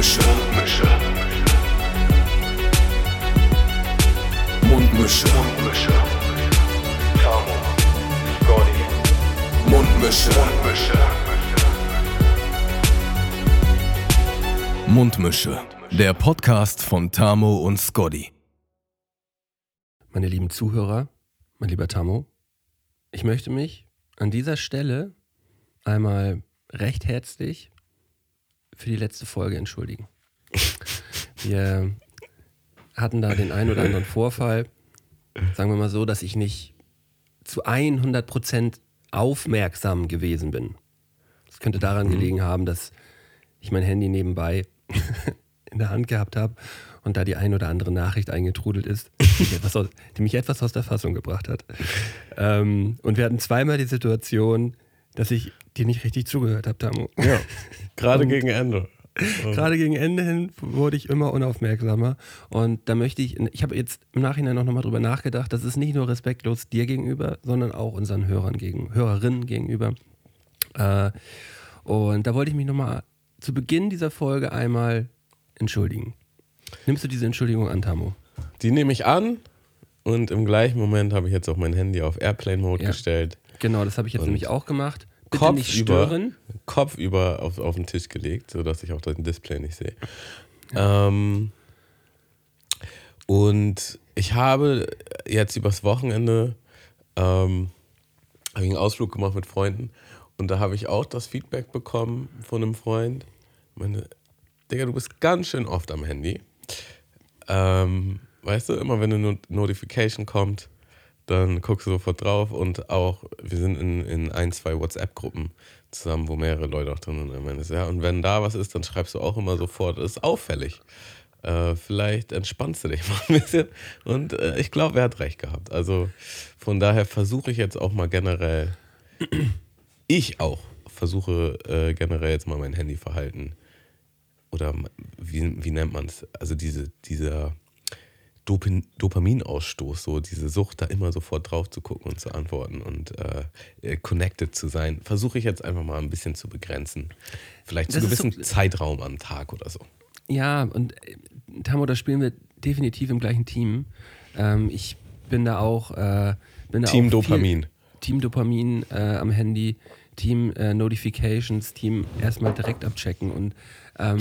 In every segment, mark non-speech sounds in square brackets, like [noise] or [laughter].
Mundmische. Mundmische. Mundmische. Mundmische. Tamo. Scotty. Mundmische. Mundmische. Mundmische. Der Podcast von Tamo und Scotty. Meine lieben Zuhörer, mein lieber Tamo, ich möchte mich an dieser Stelle einmal recht herzlich für die letzte Folge entschuldigen. Wir hatten da den einen oder anderen Vorfall, sagen wir mal so, dass ich nicht zu 100% aufmerksam gewesen bin. Das könnte daran Mhm. gelegen haben, dass ich mein Handy nebenbei [laughs] in der Hand gehabt habe und da die ein oder andere Nachricht eingetrudelt ist, die mich etwas aus, die mich etwas aus der Fassung gebracht hat. Ähm, und wir hatten zweimal die Situation, dass ich dir nicht richtig zugehört habe, Tamu. Ja, [laughs] gerade gegen Ende. [laughs] Gerade gegen Ende hin wurde ich immer unaufmerksamer. Und da möchte ich, ich habe jetzt im Nachhinein auch nochmal drüber nachgedacht, das ist nicht nur respektlos dir gegenüber, sondern auch unseren Hörern gegen, Hörerinnen gegenüber. Äh, und da wollte ich mich nochmal zu Beginn dieser Folge einmal entschuldigen. Nimmst du diese Entschuldigung an, Tamu? Die nehme ich an und im gleichen Moment habe ich jetzt auch mein Handy auf Airplane-Mode Ja. gestellt. Genau, das habe ich jetzt Und nämlich auch gemacht. Bitte Kopf nicht über, stören. Kopf über auf, auf den Tisch gelegt, sodass ich auch das Display nicht sehe. Ähm, und ich habe jetzt übers Wochenende ähm, einen Ausflug gemacht mit Freunden und da habe ich auch das Feedback bekommen von einem Freund. Meine, Digga, du bist ganz schön oft am Handy. Ähm, weißt du, immer wenn eine Not Notification kommt, dann guckst du sofort drauf und auch, wir sind in, in ein, zwei WhatsApp-Gruppen zusammen, wo mehrere Leute auch drin sind. Meines, ja, und wenn da was ist, dann schreibst du auch immer sofort, das ist auffällig. Äh, vielleicht entspannst du dich [laughs] mal ein bisschen. Und äh, ich glaube, er hat recht gehabt. Also von daher versuche ich jetzt auch mal generell, [clears throat] ich auch versuche äh, generell jetzt mal mein Handyverhalten oder wie, wie nennt man es? Also diese, dieser Dopin, Dopaminausstoß, so diese Sucht, da immer sofort drauf zu gucken und zu antworten und äh, connected zu sein, versuche ich jetzt einfach mal ein bisschen zu begrenzen. Vielleicht zu ist gewissen so- Zeitraum am Tag oder so. Ja, und äh, Tamo, da spielen wir definitiv im gleichen Team. Ähm, ich bin da auch. Äh, bin da Team auch Dopamin. Team Dopamin äh, am Handy, Team äh, Notifications, Team erstmal direkt abchecken. Und ähm,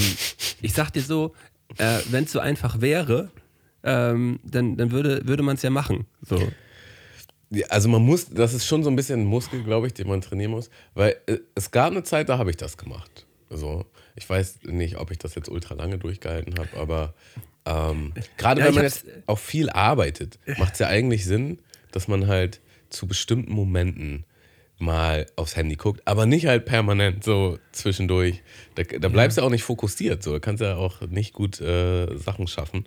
ich sag dir so, äh, wenn es so einfach wäre, ähm, dann, dann würde, würde man es ja machen. So. Ja, Also man muss, das ist schon so ein bisschen ein Muskel, glaube ich, den man trainieren muss, weil äh, es gab eine Zeit, da habe ich das gemacht. Also ich weiß nicht, ob ich das jetzt ultra lange durchgehalten habe, aber ähm, gerade Ja, wenn man jetzt auch viel arbeitet, macht es ja eigentlich Sinn, dass man halt zu bestimmten Momenten mal aufs Handy guckt, aber nicht halt permanent so zwischendurch. Da, da bleibst du ja auch nicht fokussiert, so da kannst du ja auch nicht gut äh, Sachen schaffen.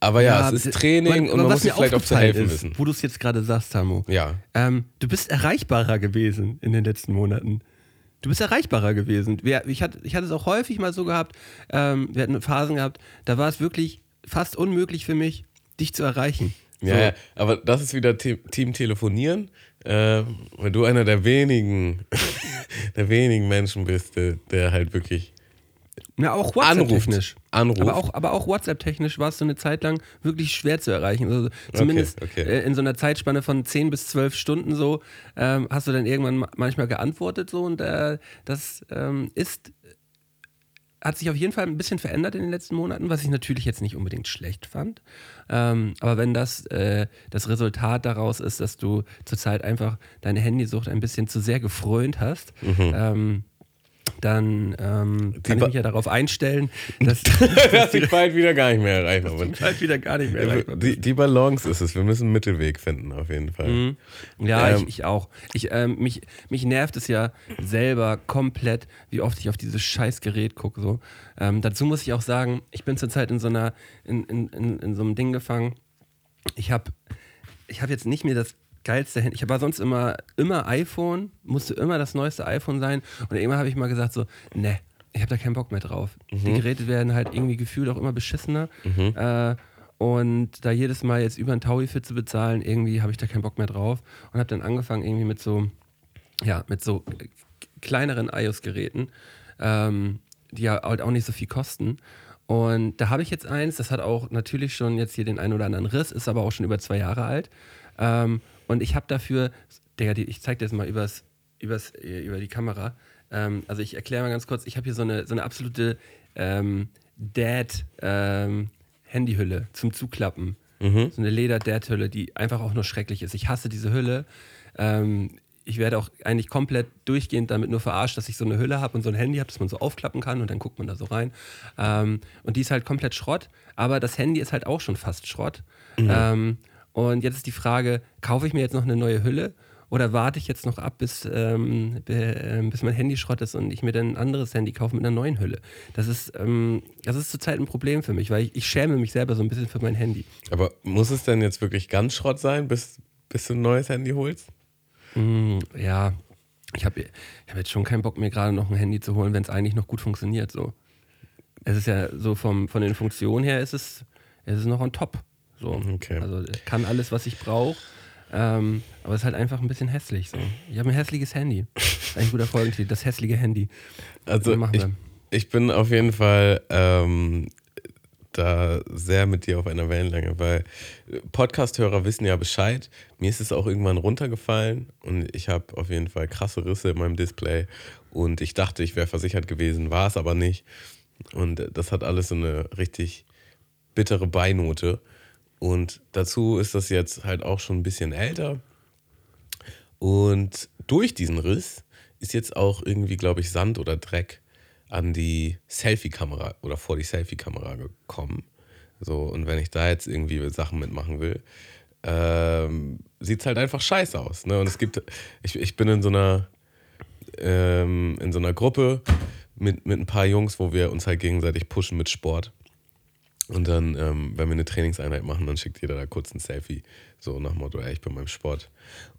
Aber ja, es ist Training aber und man muss sich vielleicht auch zu helfen ist, wissen. Wo du es jetzt gerade sagst, Tamo. Ja. Ähm, du bist erreichbarer gewesen in den letzten Monaten. Du bist erreichbarer gewesen. Wir, ich, hatte, ich hatte es auch häufig mal so gehabt, ähm, wir hatten Phasen gehabt, da war es wirklich fast unmöglich für mich, dich zu erreichen. Ja, So. ja, aber das ist wieder Te Team Telefonieren, äh, weil du einer der wenigen, [laughs] der wenigen Menschen bist, der, der halt wirklich Ja, auch. WhatsApp-technisch. Anruft. Aber auch, aber auch WhatsApp-technisch war es so eine Zeit lang wirklich schwer zu erreichen. Also zumindest okay. Äh, in so einer Zeitspanne von 10 bis 12 Stunden so ähm, hast du dann irgendwann ma- manchmal geantwortet so und äh, das ähm, ist hat sich auf jeden Fall ein bisschen verändert in den letzten Monaten, was ich natürlich jetzt nicht unbedingt schlecht fand. Ähm, aber wenn das äh, das Resultat daraus ist, dass du zurzeit einfach deine Handysucht ein bisschen zu sehr gefrönt hast, ähm, dann ähm, kann ich mich ja darauf einstellen, dass dass [laughs] ich bald wieder gar nicht mehr erreichbar bin. halt wieder gar nicht mehr erreichbar bist. Die, die Balance ist es. Wir müssen einen Mittelweg finden, auf jeden Fall. Mhm. Ja, Ähm, ich, ich auch. Ich, ähm, mich, mich nervt es ja selber komplett, wie oft ich auf dieses scheiß Gerät gucke. So. Ähm, dazu muss ich auch sagen, ich bin zurzeit in so einer, in, in, in, in so einem Ding gefangen. Ich habe ich hab jetzt nicht mehr das geilste Handy. Ich war sonst immer, immer iPhone, musste immer das neueste iPhone sein. Und irgendwann habe ich mal gesagt so, ne, ich habe da keinen Bock mehr drauf. Die Geräte werden halt irgendwie gefühlt auch immer beschissener. Äh, und da jedes Mal jetzt über ein Taui für zu bezahlen, irgendwie habe ich da keinen Bock mehr drauf. Und habe dann angefangen irgendwie mit so, ja, mit so kleineren iOS-Geräten. Ähm, die ja halt auch nicht so viel kosten. Und da habe ich jetzt eins, das hat auch natürlich schon jetzt hier den einen oder anderen Riss, ist aber auch schon über zwei Jahre alt. Ähm, und ich habe dafür, Digga, ich zeig dir das mal übers, übers, äh, über die Kamera. Ähm, also ich erkläre mal ganz kurz, ich habe hier so eine, so eine absolute ähm, Dad-Handyhülle zum Zuklappen. Mhm. So eine Leder-Dad-Hülle, die einfach auch nur schrecklich ist. Ich hasse diese Hülle. Ähm, ich werde auch eigentlich komplett durchgehend damit nur verarscht, dass ich so eine Hülle habe und so ein Handy habe, das man so aufklappen kann und dann guckt man da so rein. Ähm, und die ist halt komplett Schrott, aber das Handy ist halt auch schon fast Schrott. Ähm, und jetzt ist die Frage, kaufe ich mir jetzt noch eine neue Hülle oder warte ich jetzt noch ab, bis, ähm, be, äh, bis mein Handy Schrott ist und ich mir dann ein anderes Handy kaufe mit einer neuen Hülle? Das ist, ähm, das ist zurzeit ein Problem für mich, weil ich, ich schäme mich selber so ein bisschen für mein Handy. Aber muss es denn jetzt wirklich ganz Schrott sein, bis, bis du ein neues Handy holst? Mm, ja, ich habe hab jetzt schon keinen Bock, mir gerade noch ein Handy zu holen, wenn es eigentlich noch gut funktioniert. So. Es ist ja so vom, von den Funktionen her, ist es, es ist noch on top. So. Okay. Also kann alles, was ich brauche. Ähm, aber es ist halt einfach ein bisschen hässlich. So. Ich habe ein hässliches Handy. Ein guter Folgentitel, das hässliche Handy. Also ich, ich bin auf jeden Fall ähm, da sehr mit dir auf einer Wellenlänge, weil Podcast-Hörer wissen ja Bescheid. Mir ist es auch irgendwann runtergefallen und ich habe auf jeden Fall krasse Risse in meinem Display und ich dachte, ich wäre versichert gewesen, war es aber nicht. Und das hat alles so eine richtig bittere Beinote. Und dazu ist das jetzt halt auch schon ein bisschen älter. Und durch diesen Riss ist jetzt auch irgendwie, glaube ich, Sand oder Dreck an die Selfie-Kamera oder vor die Selfie-Kamera gekommen. So, und wenn ich da jetzt irgendwie Sachen mitmachen will, ähm, sieht es halt einfach scheiße aus. Ne? Und es gibt, ich, ich bin in so einer, ähm, in so einer Gruppe mit, mit ein paar Jungs, wo wir uns halt gegenseitig pushen mit Sport. Und dann, ähm, wenn wir eine Trainingseinheit machen, dann schickt jeder da kurz ein Selfie. So nach Motto, ey, ich bin beim Sport.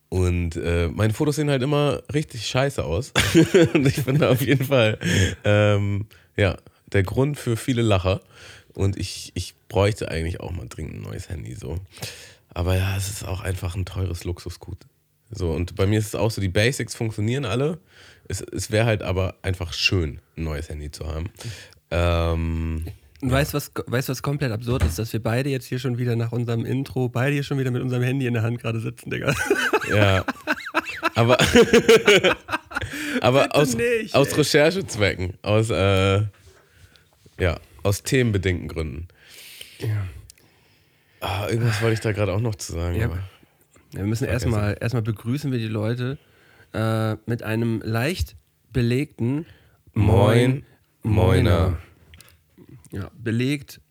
Und äh, meine Fotos sehen halt immer richtig scheiße aus. [laughs] und ich bin da auf jeden Fall, ähm, ja, der Grund für viele Lacher. Und ich, ich bräuchte eigentlich auch mal dringend ein neues Handy. So. Aber ja, es ist auch einfach ein teures Luxusgut. So, und bei mir ist es auch so, die Basics funktionieren alle. Es, es wäre halt aber einfach schön, ein neues Handy zu haben. Ähm, Und weißt du, was, weißt, was komplett absurd ist? Dass wir beide jetzt hier schon wieder nach unserem Intro, beide hier schon wieder mit unserem Handy in der Hand gerade sitzen, Digga. Ja. Aber, [laughs] aber Bitte aus, nicht, aus. Recherchezwecken, aus, äh, ja, aus themenbedingten Gründen. Ja. Ah, irgendwas wollte ich da gerade auch noch zu sagen. Ja. wir müssen erstmal erstmal begrüßen wir die Leute äh, mit einem leicht belegten Moin, Moiner. Ja, belegt.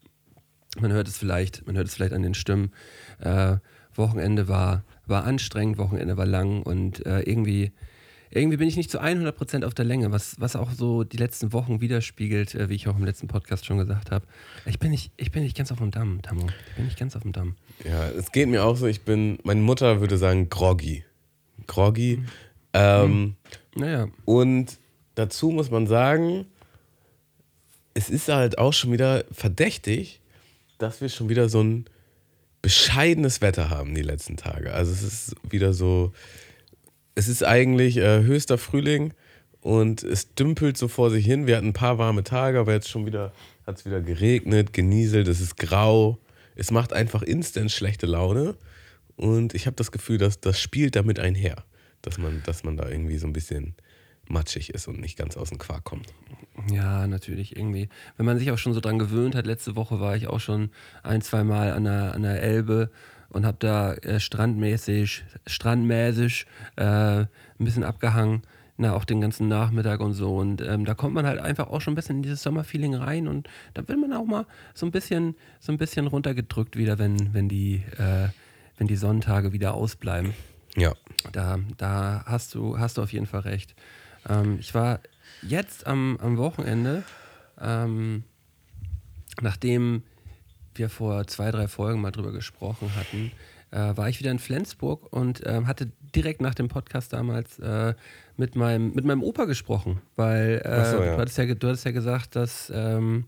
Man hört es vielleicht, man hört es vielleicht an den Stimmen. Äh, Wochenende war, war anstrengend, Wochenende war lang und äh, irgendwie, irgendwie bin ich nicht zu 100% auf der Länge, was, was auch so die letzten Wochen widerspiegelt, äh, wie ich auch im letzten Podcast schon gesagt habe. Ich bin nicht, ich bin nicht ganz auf dem Damm, Tammo. Ich bin nicht ganz auf dem Damm. Ja, es geht mir auch so, ich bin, meine Mutter würde sagen groggy. Groggy. Ähm, Naja, Und dazu muss man sagen, es ist halt auch schon wieder verdächtig, dass wir schon wieder so ein bescheidenes Wetter haben die letzten Tage. Also es ist wieder so, es ist eigentlich äh, höchster Frühling und es dümpelt so vor sich hin. Wir hatten ein paar warme Tage, aber jetzt schon wieder hat es wieder geregnet, genieselt, es ist grau. Es macht einfach instant schlechte Laune und ich habe das Gefühl, dass das spielt damit einher, dass man, dass man da irgendwie so ein bisschen matschig ist und nicht ganz aus dem Quark kommt. Ja, natürlich irgendwie. Wenn man sich auch schon so dran gewöhnt hat, letzte Woche war ich auch schon ein, zwei Mal an der, an der Elbe und habe da äh, strandmäßig, strandmäßig äh, ein bisschen abgehangen. Na, auch den ganzen Nachmittag und so. Und ähm, da kommt man halt einfach auch schon ein bisschen in dieses Sommerfeeling rein und da will man auch mal so ein bisschen, so ein bisschen runtergedrückt wieder, wenn, wenn die, äh, wenn die Sonntage wieder ausbleiben. Ja. Da, da hast du, hast du auf jeden Fall recht. Ähm, ich war jetzt am, am Wochenende, ähm, nachdem wir vor zwei, drei Folgen mal drüber gesprochen hatten, äh, war ich wieder in Flensburg und ähm, hatte direkt nach dem Podcast damals äh, mit, meinem, mit meinem Opa gesprochen, weil äh, so, ja. du, hattest ja, du hattest ja gesagt, dass ähm,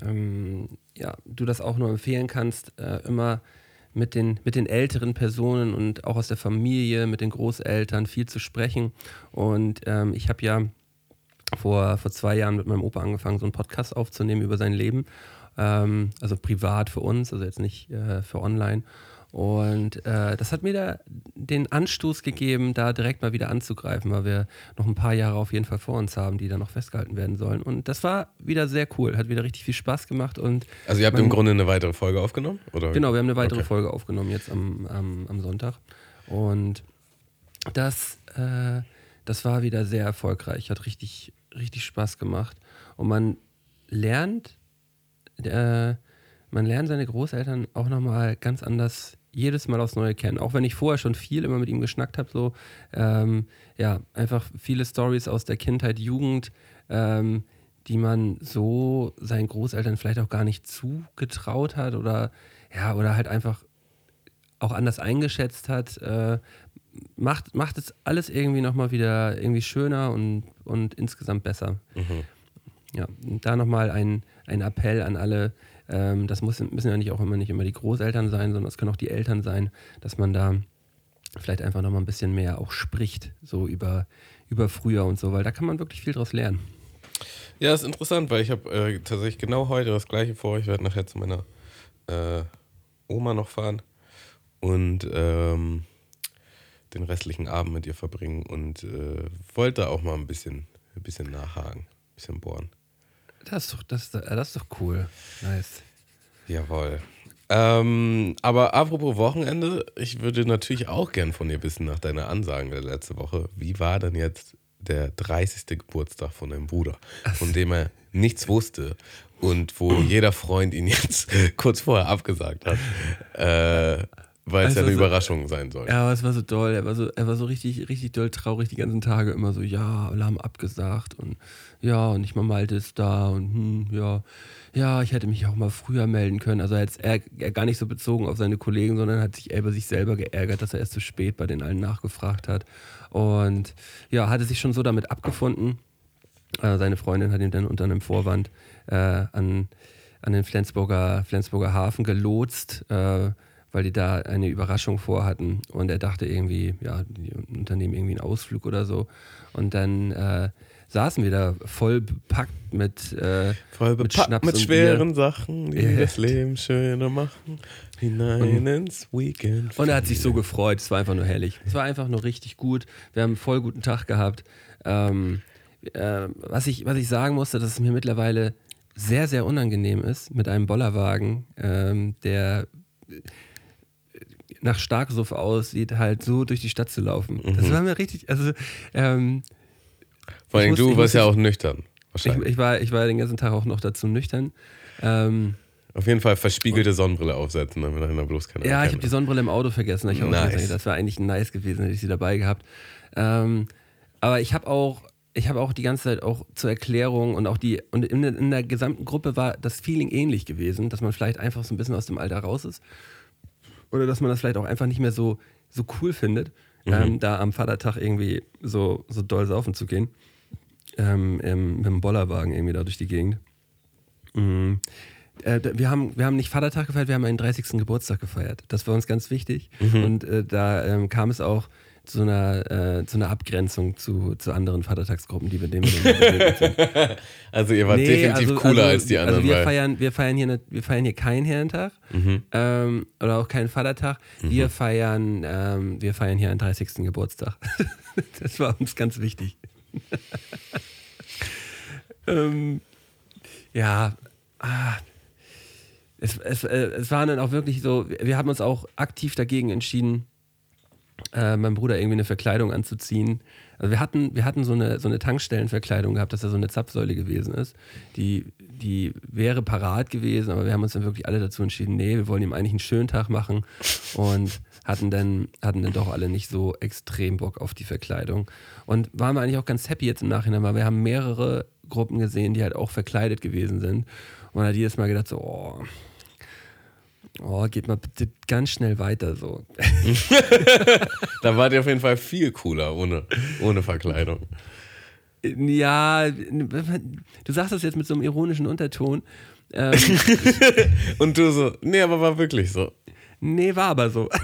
ähm, ja, du das auch nur empfehlen kannst, äh, immer mit den, mit den älteren Personen und auch aus der Familie, mit den Großeltern viel zu sprechen. Und ähm, ich habe ja vor, vor zwei Jahren mit meinem Opa angefangen, so einen Podcast aufzunehmen über sein Leben. Ähm, also privat für uns, also jetzt nicht äh, für online. Und äh, das hat mir da den Anstoß gegeben, da direkt mal wieder anzugreifen, weil wir noch ein paar Jahre auf jeden Fall vor uns haben, die da noch festgehalten werden sollen. Und das war wieder sehr cool, hat wieder richtig viel Spaß gemacht. Und Also ihr habt im Grunde eine weitere Folge aufgenommen? Oder? Genau, wir haben eine weitere Okay. Folge aufgenommen jetzt am, am, am Sonntag. Und das, äh, das war wieder sehr erfolgreich, hat richtig, richtig Spaß gemacht. Und man lernt, äh, man lernt seine Großeltern auch nochmal ganz anders jedes Mal aufs Neue kennen. Auch wenn ich vorher schon viel immer mit ihm geschnackt habe, so ähm, ja, einfach viele Stories aus der Kindheit, Jugend, ähm, die man so seinen Großeltern vielleicht auch gar nicht zugetraut hat oder ja, oder halt einfach auch anders eingeschätzt hat, äh, macht, macht es alles irgendwie nochmal wieder irgendwie schöner und, und insgesamt besser. Ja, und da nochmal ein, ein Appell an alle, ähm, das muss, müssen ja nicht auch immer nicht immer die Großeltern sein, sondern es können auch die Eltern sein, dass man da vielleicht einfach nochmal ein bisschen mehr auch spricht, so über, über früher und so, weil da kann man wirklich viel draus lernen. Ja, ist interessant, weil ich habe äh, tatsächlich genau heute das gleiche vor. Ich werde nachher zu meiner äh, Oma noch fahren und ähm, den restlichen Abend mit ihr verbringen und äh, wollte auch mal ein bisschen, ein bisschen nachhaken, ein bisschen bohren. Das ist doch, das, ist- das ist doch cool. Nice. Jawohl. Ähm, aber apropos Wochenende, ich würde natürlich auch gern von dir wissen, nach deiner Ansagen der letzte Woche, wie war denn jetzt der 30. Geburtstag von deinem Bruder, von dem er nichts wusste und wo jeder Freund ihn jetzt [laughs] kurz vorher abgesagt hat, äh, weil es ja Also eine so- Überraschung sein soll. Ja, aber es war so doll. Er war so, er war so richtig, richtig doll traurig die ganzen Tage. Immer so, ja, alle haben abgesagt und ja, und nicht mal Malte ist da und hm, ja, ja, ich hätte mich auch mal früher melden können. Also jetzt er, er gar nicht so bezogen auf seine Kollegen, sondern hat sich über sich selber geärgert, dass er erst zu spät bei den allen nachgefragt hat. Und ja, hatte sich schon so damit abgefunden. Äh, seine Freundin hat ihn dann unter einem Vorwand äh, an, an den Flensburger, Flensburger Hafen gelotst, äh, weil die da eine Überraschung vorhatten. Und er dachte irgendwie, ja, die unternehmen irgendwie einen Ausflug oder so. Und dann äh, saßen wir da voll bepackt mit, äh, Voll mit bepackt Schnaps mit und schweren Bier. Sachen, die Ja. das Leben schöner machen, hinein ins Weekend. Und er hat sich so gefreut. Es war einfach nur herrlich. Es war einfach nur richtig gut. Wir haben einen voll guten Tag gehabt. Ähm, äh, was, ich, was ich sagen musste, dass es mir mittlerweile sehr, sehr unangenehm ist, mit einem Bollerwagen, ähm, der nach Starksuff aussieht, halt so durch die Stadt zu laufen. Das war mir richtig, also ähm, Vor allem ich du ich warst ja auch nüchtern. ich, Wahrscheinlich. ich, war, ich war den ganzen Tag auch noch dazu nüchtern. Ähm, Auf jeden Fall verspiegelte Sonnenbrille aufsetzen, damit dahinter bloß keiner Ja, ich habe die Sonnenbrille im Auto vergessen. Ich Nice. nice. Das war eigentlich nice gewesen, hätte ich sie dabei gehabt. Ähm, aber ich habe auch, ich habe auch die ganze Zeit auch zur Erklärung und auch die, und in, in der gesamten Gruppe war das Feeling ähnlich gewesen, dass man vielleicht einfach so ein bisschen aus dem Alter raus ist. Oder dass man das vielleicht auch einfach nicht mehr so, so cool findet, ähm, da am Vatertag irgendwie so, so doll saufen zu gehen. Ähm, im, mit dem Bollerwagen irgendwie da durch die Gegend. Mhm. Äh, wir, haben, wir haben nicht Vatertag gefeiert, wir haben einen 30. Geburtstag gefeiert. Das war uns ganz wichtig. Und äh, da ähm, kam es auch zu einer, äh, zu einer Abgrenzung zu, zu anderen Vatertagsgruppen, die wir dem sind. [laughs] Also ihr wart definitiv cooler als die anderen. Also wir feiern, wir, feiern hier, nicht- wir feiern hier keinen Herrentag Mhm. ähm, oder auch keinen Vatertag. Wir, feiern, ähm, wir feiern hier einen 30. Geburtstag. [laughs] das war uns ganz wichtig. [laughs] ähm, ja, ah, es, es, äh, es war dann auch wirklich so, wir haben uns auch aktiv dagegen entschieden, äh, meinem Bruder irgendwie eine Verkleidung anzuziehen. Also wir hatten, wir hatten so eine, so eine Tankstellenverkleidung gehabt, dass er so eine Zapfsäule gewesen ist. Die, die wäre parat gewesen, aber wir haben uns dann wirklich alle dazu entschieden, nee, wir wollen ihm eigentlich einen schönen Tag machen und hatten dann, hatten dann doch alle nicht so extrem Bock auf die Verkleidung. Und waren wir eigentlich auch ganz happy jetzt im Nachhinein, weil wir haben mehrere Gruppen gesehen, die halt auch verkleidet gewesen sind. Und man hat jedes Mal gedacht so, oh, oh, geht mal bitte ganz schnell weiter so. [laughs] da wart ihr auf jeden Fall viel cooler ohne, ohne Verkleidung. Ja, du sagst das jetzt mit so einem ironischen Unterton. Ähm, [laughs] Und du so, nee, aber war wirklich so. nee, war aber so. [laughs]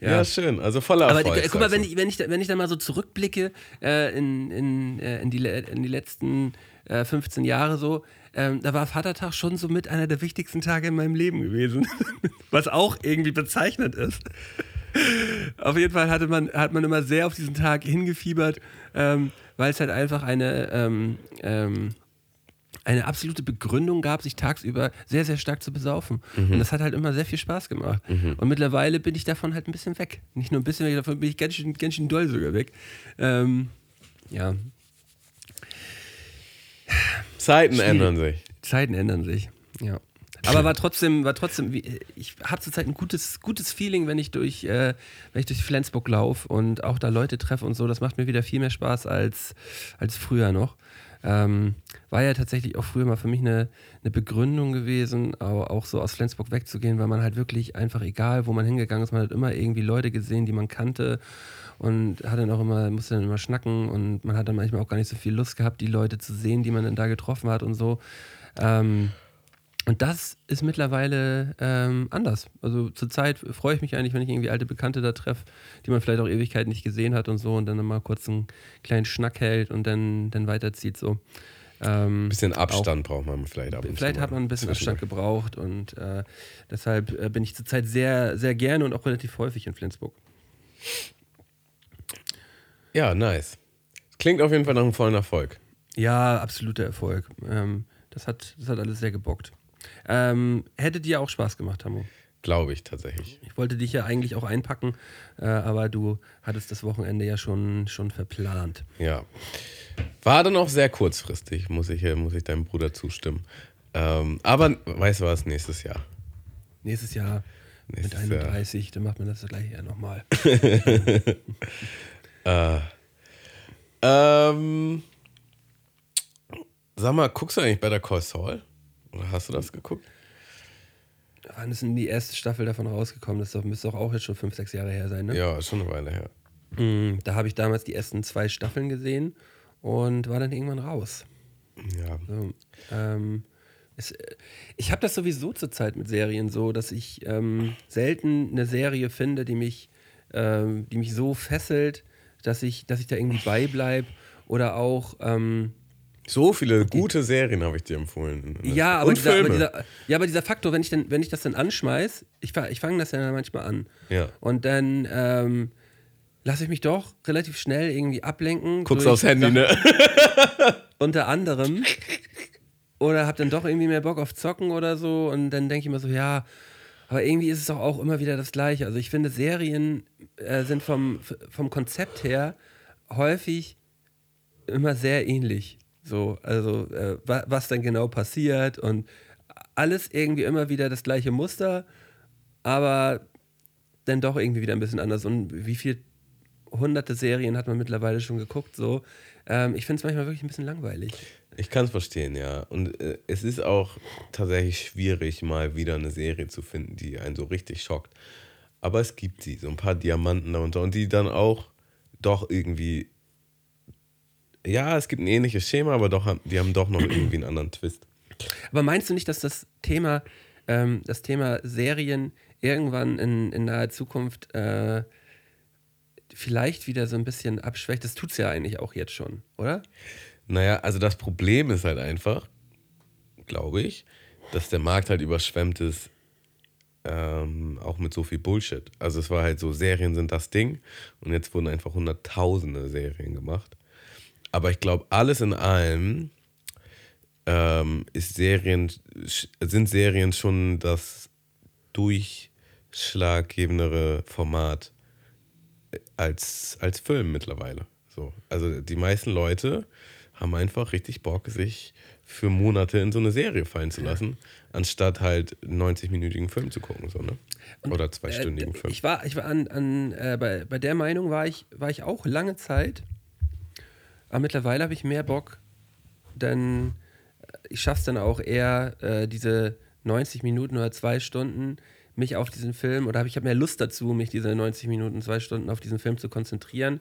Ja, schön. Also voller Aber Erfolg. die, guck mal, wenn du. ich, wenn ich, da- wenn ich da mal so zurückblicke äh, in, in, äh, in, die, in die letzten äh, 15 Jahre so, ähm, da war Vatertag schon so mit einer der wichtigsten Tage in meinem Leben gewesen. [laughs] Was auch irgendwie bezeichnet ist. Auf jeden Fall hatte man, hat man immer sehr auf diesen Tag hingefiebert, ähm, weil es halt einfach eine, ähm, ähm, eine absolute Begründung gab, sich tagsüber sehr, sehr stark zu besaufen. Und das hat halt immer sehr viel Spaß gemacht. Und mittlerweile bin ich davon halt ein bisschen weg. Nicht nur ein bisschen weg, davon bin ich ganz schön, ganz schön doll sogar weg. Ähm, ja, Zeiten Schwierig. ändern sich. Zeiten ändern sich. Ja. Aber war trotzdem, war trotzdem, ich habe zurzeit ein gutes, gutes Feeling, wenn ich durch, äh, wenn ich durch Flensburg laufe und auch da Leute treffe und so. Das macht mir wieder viel mehr Spaß als, als früher noch. Ähm, war ja tatsächlich auch früher mal für mich eine, eine Begründung gewesen, auch, auch so aus Flensburg wegzugehen, weil man halt wirklich einfach, egal wo man hingegangen ist, man hat immer irgendwie Leute gesehen, die man kannte und hat dann auch immer, musste dann immer schnacken und man hat dann manchmal auch gar nicht so viel Lust gehabt, die Leute zu sehen, die man dann da getroffen hat und so. Ähm, und das ist mittlerweile ähm, anders. Also zurzeit freue ich mich eigentlich, wenn ich irgendwie alte Bekannte da treffe, die man vielleicht auch Ewigkeiten nicht gesehen hat und so und dann mal kurz einen kleinen Schnack hält und dann, dann weiterzieht so. Ähm, Ein bisschen Abstand braucht man vielleicht ab und Vielleicht zu hat man ein bisschen. Abstand gebraucht und äh, deshalb äh, bin ich zurzeit sehr, sehr gerne und auch relativ häufig in Flensburg. Ja, nice. Klingt auf jeden Fall nach einem vollen Erfolg. Ja, absoluter Erfolg. Ähm, das, hat, das hat alles sehr gebockt. Ähm, hätte dir auch Spaß gemacht, Hamo. Glaube ich tatsächlich. Ich wollte dich ja eigentlich auch einpacken, äh, aber du hattest das Wochenende ja schon, schon verplant. Ja. War dann auch sehr kurzfristig, muss ich, äh, muss ich deinem Bruder zustimmen. Ähm, aber weißt du was, nächstes Jahr. Nächstes Jahr Nächstes mit Jahr. 31, dann macht man das gleich ja nochmal. [laughs] Ähm, sag mal, guckst du eigentlich Better Call Saul? Oder hast du das geguckt? Wann ist denn die erste Staffel davon rausgekommen? Das müsste doch auch jetzt schon fünf, sechs Jahre her sein, ne? Ja, ist schon eine Weile her. Mm, Da habe ich damals die ersten zwei Staffeln gesehen und war dann irgendwann raus. Ja. So, ähm, es, äh, ich habe das sowieso zurzeit mit Serien so, dass ich ähm, selten eine Serie finde, die mich, ähm, die mich so fesselt, dass ich, dass ich da irgendwie beibleibe oder auch ähm, So viele gute Serien habe ich dir empfohlen. ja, aber dieser, aber dieser, ja, aber dieser Faktor, wenn ich, denn, wenn ich das dann anschmeiß, ich, ich fange das ja dann manchmal an. Ja. Und dann ähm, lasse ich mich doch relativ schnell irgendwie ablenken. Guckst aufs Handy, ne? [laughs] [laughs] Unter anderem. Oder hab dann doch irgendwie mehr Bock auf Zocken oder so. Und dann denke ich mir so, ja, aber irgendwie ist es doch auch immer wieder das Gleiche. Also ich finde, Serien äh, sind vom, vom Konzept her häufig immer sehr ähnlich. So, also äh, wa was dann genau passiert und alles irgendwie immer wieder das gleiche Muster, aber dann doch irgendwie wieder ein bisschen anders. Und wie viele hunderte Serien hat man mittlerweile schon geguckt? So, ähm, ich finde es manchmal wirklich ein bisschen langweilig. Ich kann es verstehen, ja. Und äh, es ist auch tatsächlich schwierig, mal wieder eine Serie zu finden, die einen so richtig schockt. Aber es gibt sie, so ein paar Diamanten darunter und die dann auch doch irgendwie. Ja, es gibt ein ähnliches Schema, aber doch, die haben doch noch irgendwie einen anderen Twist. Aber meinst du nicht, dass das Thema, ähm, das Thema Serien irgendwann in, in naher Zukunft äh, vielleicht wieder so ein bisschen abschwächt? Das tut es ja eigentlich auch jetzt schon, oder? Naja, also das Problem ist halt einfach, glaube ich, dass der Markt halt überschwemmt ist, ähm, auch mit so viel Bullshit. Also es war halt so, Serien sind das Ding und jetzt wurden einfach hunderttausende Serien gemacht. Aber ich glaube, alles in allem ähm, ist Serien, sind Serien schon das durchschlaggebendere Format als, als Film mittlerweile. So. Also die meisten Leute haben einfach richtig Bock, sich für Monate in so eine Serie fallen zu lassen, anstatt halt einen 90-minütigen Film zu gucken. So, ne? Oder zweistündigen Äh, Film. Ich war, ich war an, an äh, bei, bei der Meinung war ich, war ich auch lange Zeit. Aber mittlerweile habe ich mehr Bock, denn äh, ich schaffe es dann auch eher, äh, diese 90 Minuten oder zwei Stunden mich auf diesen Film, oder hab, ich habe mehr Lust dazu, mich diese 90 Minuten, zwei Stunden auf diesen Film zu konzentrieren.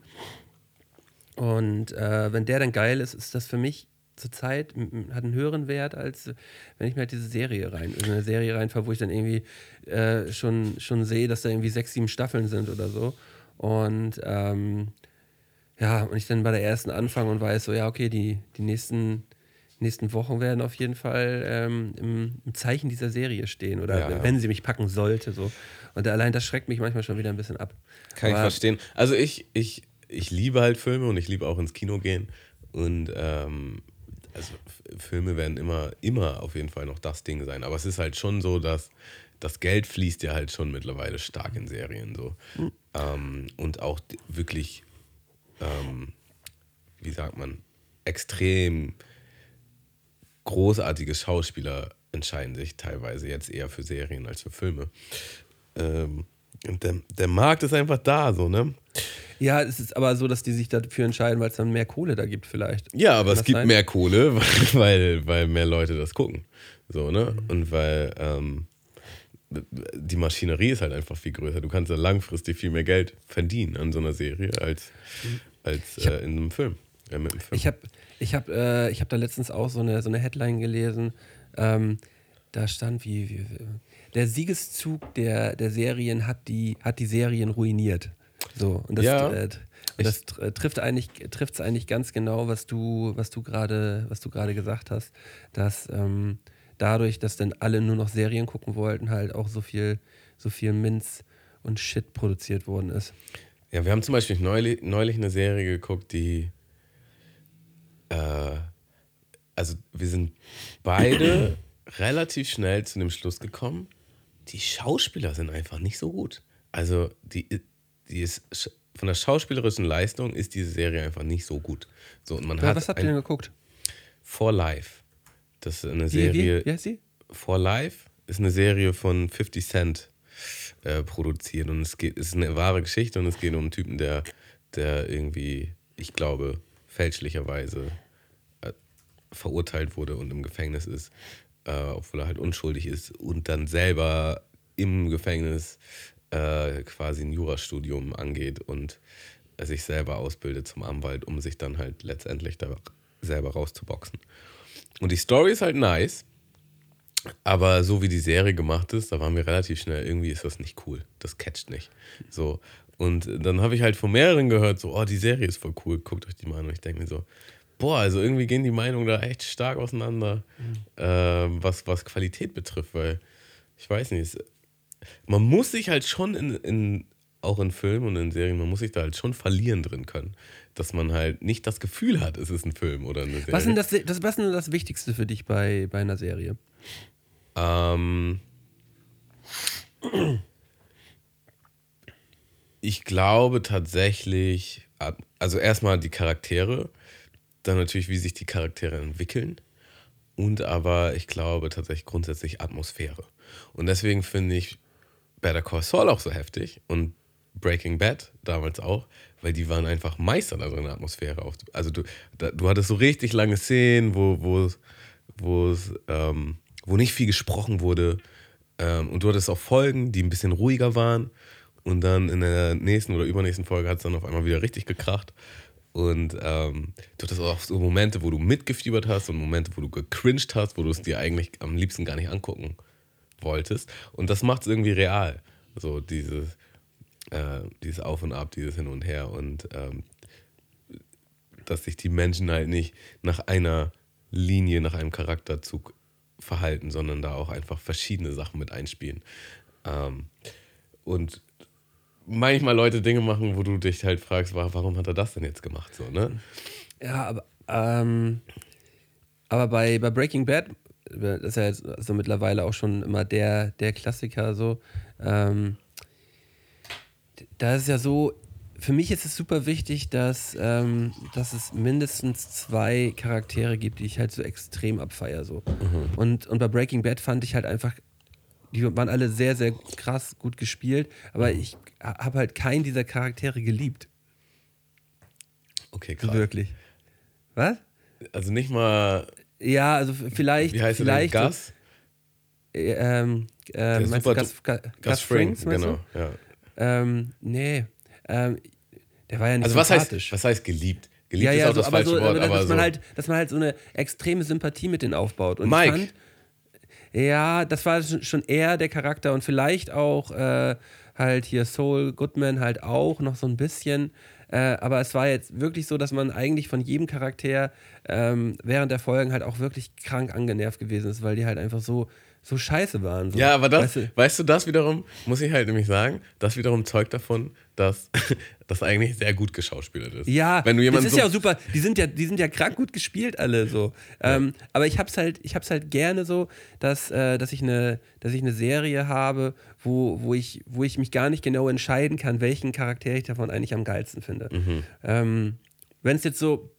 Und äh, wenn der dann geil ist, ist das für mich zur Zeit m- hat einen höheren Wert, als wenn ich mir halt diese Serie rein, in eine Serie reinfahre, wo ich dann irgendwie äh, schon, schon sehe, dass da irgendwie sechs, sieben Staffeln sind oder so. Und ähm, ja, und ich dann bei der ersten anfange und weiß so, ja, okay, die, die nächsten, nächsten Wochen werden auf jeden Fall ähm, im, im Zeichen dieser Serie stehen oder Ja, ja. wenn sie mich packen sollte. So. Und allein das schreckt mich manchmal schon wieder ein bisschen ab. Kann ich Aber- verstehen. Also ich, ich, ich liebe halt Filme und ich liebe auch ins Kino gehen. Und ähm, also Filme werden immer, immer auf jeden Fall noch das Ding sein. Aber es ist halt schon so, dass das Geld fließt ja halt schon mittlerweile stark in Serien so. Ähm, und auch wirklich, ähm, wie sagt man, extrem großartige Schauspieler entscheiden sich teilweise jetzt eher für Serien als für Filme. Ähm, und der, der Markt ist einfach da, so, ne? Ja, es ist aber so, dass die sich dafür entscheiden, weil es dann mehr Kohle da gibt vielleicht. Ja, aber es gibt sein? mehr Kohle, [laughs] weil, weil mehr Leute das gucken. So, ne? Und weil ähm, die Maschinerie ist halt einfach viel größer. Du kannst ja langfristig viel mehr Geld verdienen an so einer Serie als, als Ich hab- äh, in einem Film. Äh, mit einem Film. Ich habe ich hab, äh, ich hab da letztens auch so eine, so eine Headline gelesen. Ähm, da stand, wie, wie der Siegeszug der, der Serien hat die, hat die Serien ruiniert. So, und das, Ja. äh, und das tr- trifft eigentlich trifft's eigentlich ganz genau, was du, was du gerade, was du gerade gesagt hast, dass ähm, dadurch, dass dann alle nur noch Serien gucken wollten, halt auch so viel, so viel Minz und Shit produziert worden ist. Ja, wir haben zum Beispiel neulich, neulich eine Serie geguckt, die. Äh, also, wir sind beide [coughs] relativ schnell zu dem Schluss gekommen, die Schauspieler sind einfach nicht so gut. Also, die, die ist, von der schauspielerischen Leistung ist diese Serie einfach nicht so gut. So, und man Ja, hat was habt ihr denn geguckt? For Life. Das ist eine Wie, Serie. wie, wie heißt sie? For Life ist eine Serie von 50 Cent äh, produziert und es geht, ist eine wahre Geschichte und es geht um einen Typen, der, der irgendwie, ich glaube, fälschlicherweise äh, verurteilt wurde und im Gefängnis ist, äh, obwohl er halt unschuldig ist und dann selber im Gefängnis äh, quasi ein Jurastudium angeht und sich selber ausbildet zum Anwalt, um sich dann halt letztendlich da selber rauszuboxen. Und die Story ist halt nice. Aber so wie die Serie gemacht ist, da waren wir relativ schnell, irgendwie ist das nicht cool. Das catcht nicht. So. Und dann habe ich halt von mehreren gehört, so, oh, die Serie ist voll cool, guckt euch die mal an. Und ich denke mir so, boah, also irgendwie gehen die Meinungen da echt stark auseinander, ähm, was, was Qualität betrifft, weil ich weiß nicht, es, man muss sich halt schon in, in, auch in Filmen und in Serien, man muss sich da halt schon verlieren drin können. Dass man halt nicht das Gefühl hat, es ist ein Film oder eine Serie. Was ist denn das, das, was ist denn das Wichtigste für dich bei, bei einer Serie? Ähm, ich glaube tatsächlich, also erstmal die Charaktere, dann natürlich, wie sich die Charaktere entwickeln und aber ich glaube tatsächlich grundsätzlich Atmosphäre. Und deswegen finde ich Better Call Saul auch so heftig und Breaking Bad damals auch, weil die waren einfach Meister darin, eine Atmosphäre auf. Also du, da, du hattest so richtig lange Szenen, wo, wo, wo, ähm, wo nicht viel gesprochen wurde. Ähm, und du hattest auch Folgen, die ein bisschen ruhiger waren. Und dann in der nächsten oder übernächsten Folge hat es dann auf einmal wieder richtig gekracht. Und ähm, du hattest auch so Momente, wo du mitgefiebert hast und Momente, wo du gecringed hast, wo du es dir eigentlich am liebsten gar nicht angucken wolltest. Und das macht es irgendwie real. So dieses, äh, dieses Auf und Ab, dieses Hin und Her. Und ähm, dass sich die Menschen halt nicht nach einer Linie, nach einem Charakterzug verhalten, sondern da auch einfach verschiedene Sachen mit einspielen. Ähm, und manchmal Leute Dinge machen, wo du dich halt fragst, wa- warum hat er das denn jetzt gemacht? So, ne? Ja, aber, ähm, aber bei, bei Breaking Bad, das ist ja jetzt so mittlerweile auch schon immer der, der Klassiker so, ähm, da ist ja so, für mich ist es super wichtig, dass, ähm, dass es mindestens zwei Charaktere gibt, die ich halt so extrem abfeier. So. Und, und bei Breaking Bad fand ich halt einfach, die waren alle sehr, sehr krass gut gespielt, aber ich habe halt keinen dieser Charaktere geliebt. Okay, krass. wirklich. Was? Also nicht mal, Ja, also vielleicht. wie heißt denn? vielleicht Gus? Äh, ähm, äh, Gus, Gus Fring, Frings, meinst genau. Ja. Ähm, nee. Ähm, der war ja nicht Also was heißt, was heißt geliebt? Geliebt ja, ist ja, auch so, das aber, falsche so, Wort, aber, aber dass, so. man halt, dass man halt so eine extreme Sympathie mit denen aufbaut. Und Mike. Ich fand, ja, das war schon eher der Charakter und vielleicht auch äh, halt hier Soul Goodman halt auch noch so ein bisschen. Äh, aber es war jetzt wirklich so, dass man eigentlich von jedem Charakter ähm, während der Folgen halt auch wirklich krank angenervt gewesen ist, weil die halt einfach so, so scheiße waren. So. Ja, aber das, Weißt weißt du, du, das wiederum, muss ich halt nämlich sagen, das wiederum zeugt davon, dass [laughs] das eigentlich sehr gut geschauspielert ist. Ja, wenn du jemanden das ist so, ja auch super. Die sind ja, die sind ja krank gut gespielt alle so. Ähm, aber ich hab's halt, ich hab's halt gerne so, dass, äh, dass ich eine, dass ich eine Serie habe, wo, wo ich, wo ich mich gar nicht genau entscheiden kann, welchen Charakter ich davon eigentlich am geilsten finde. Mhm. Ähm, Wenn es jetzt so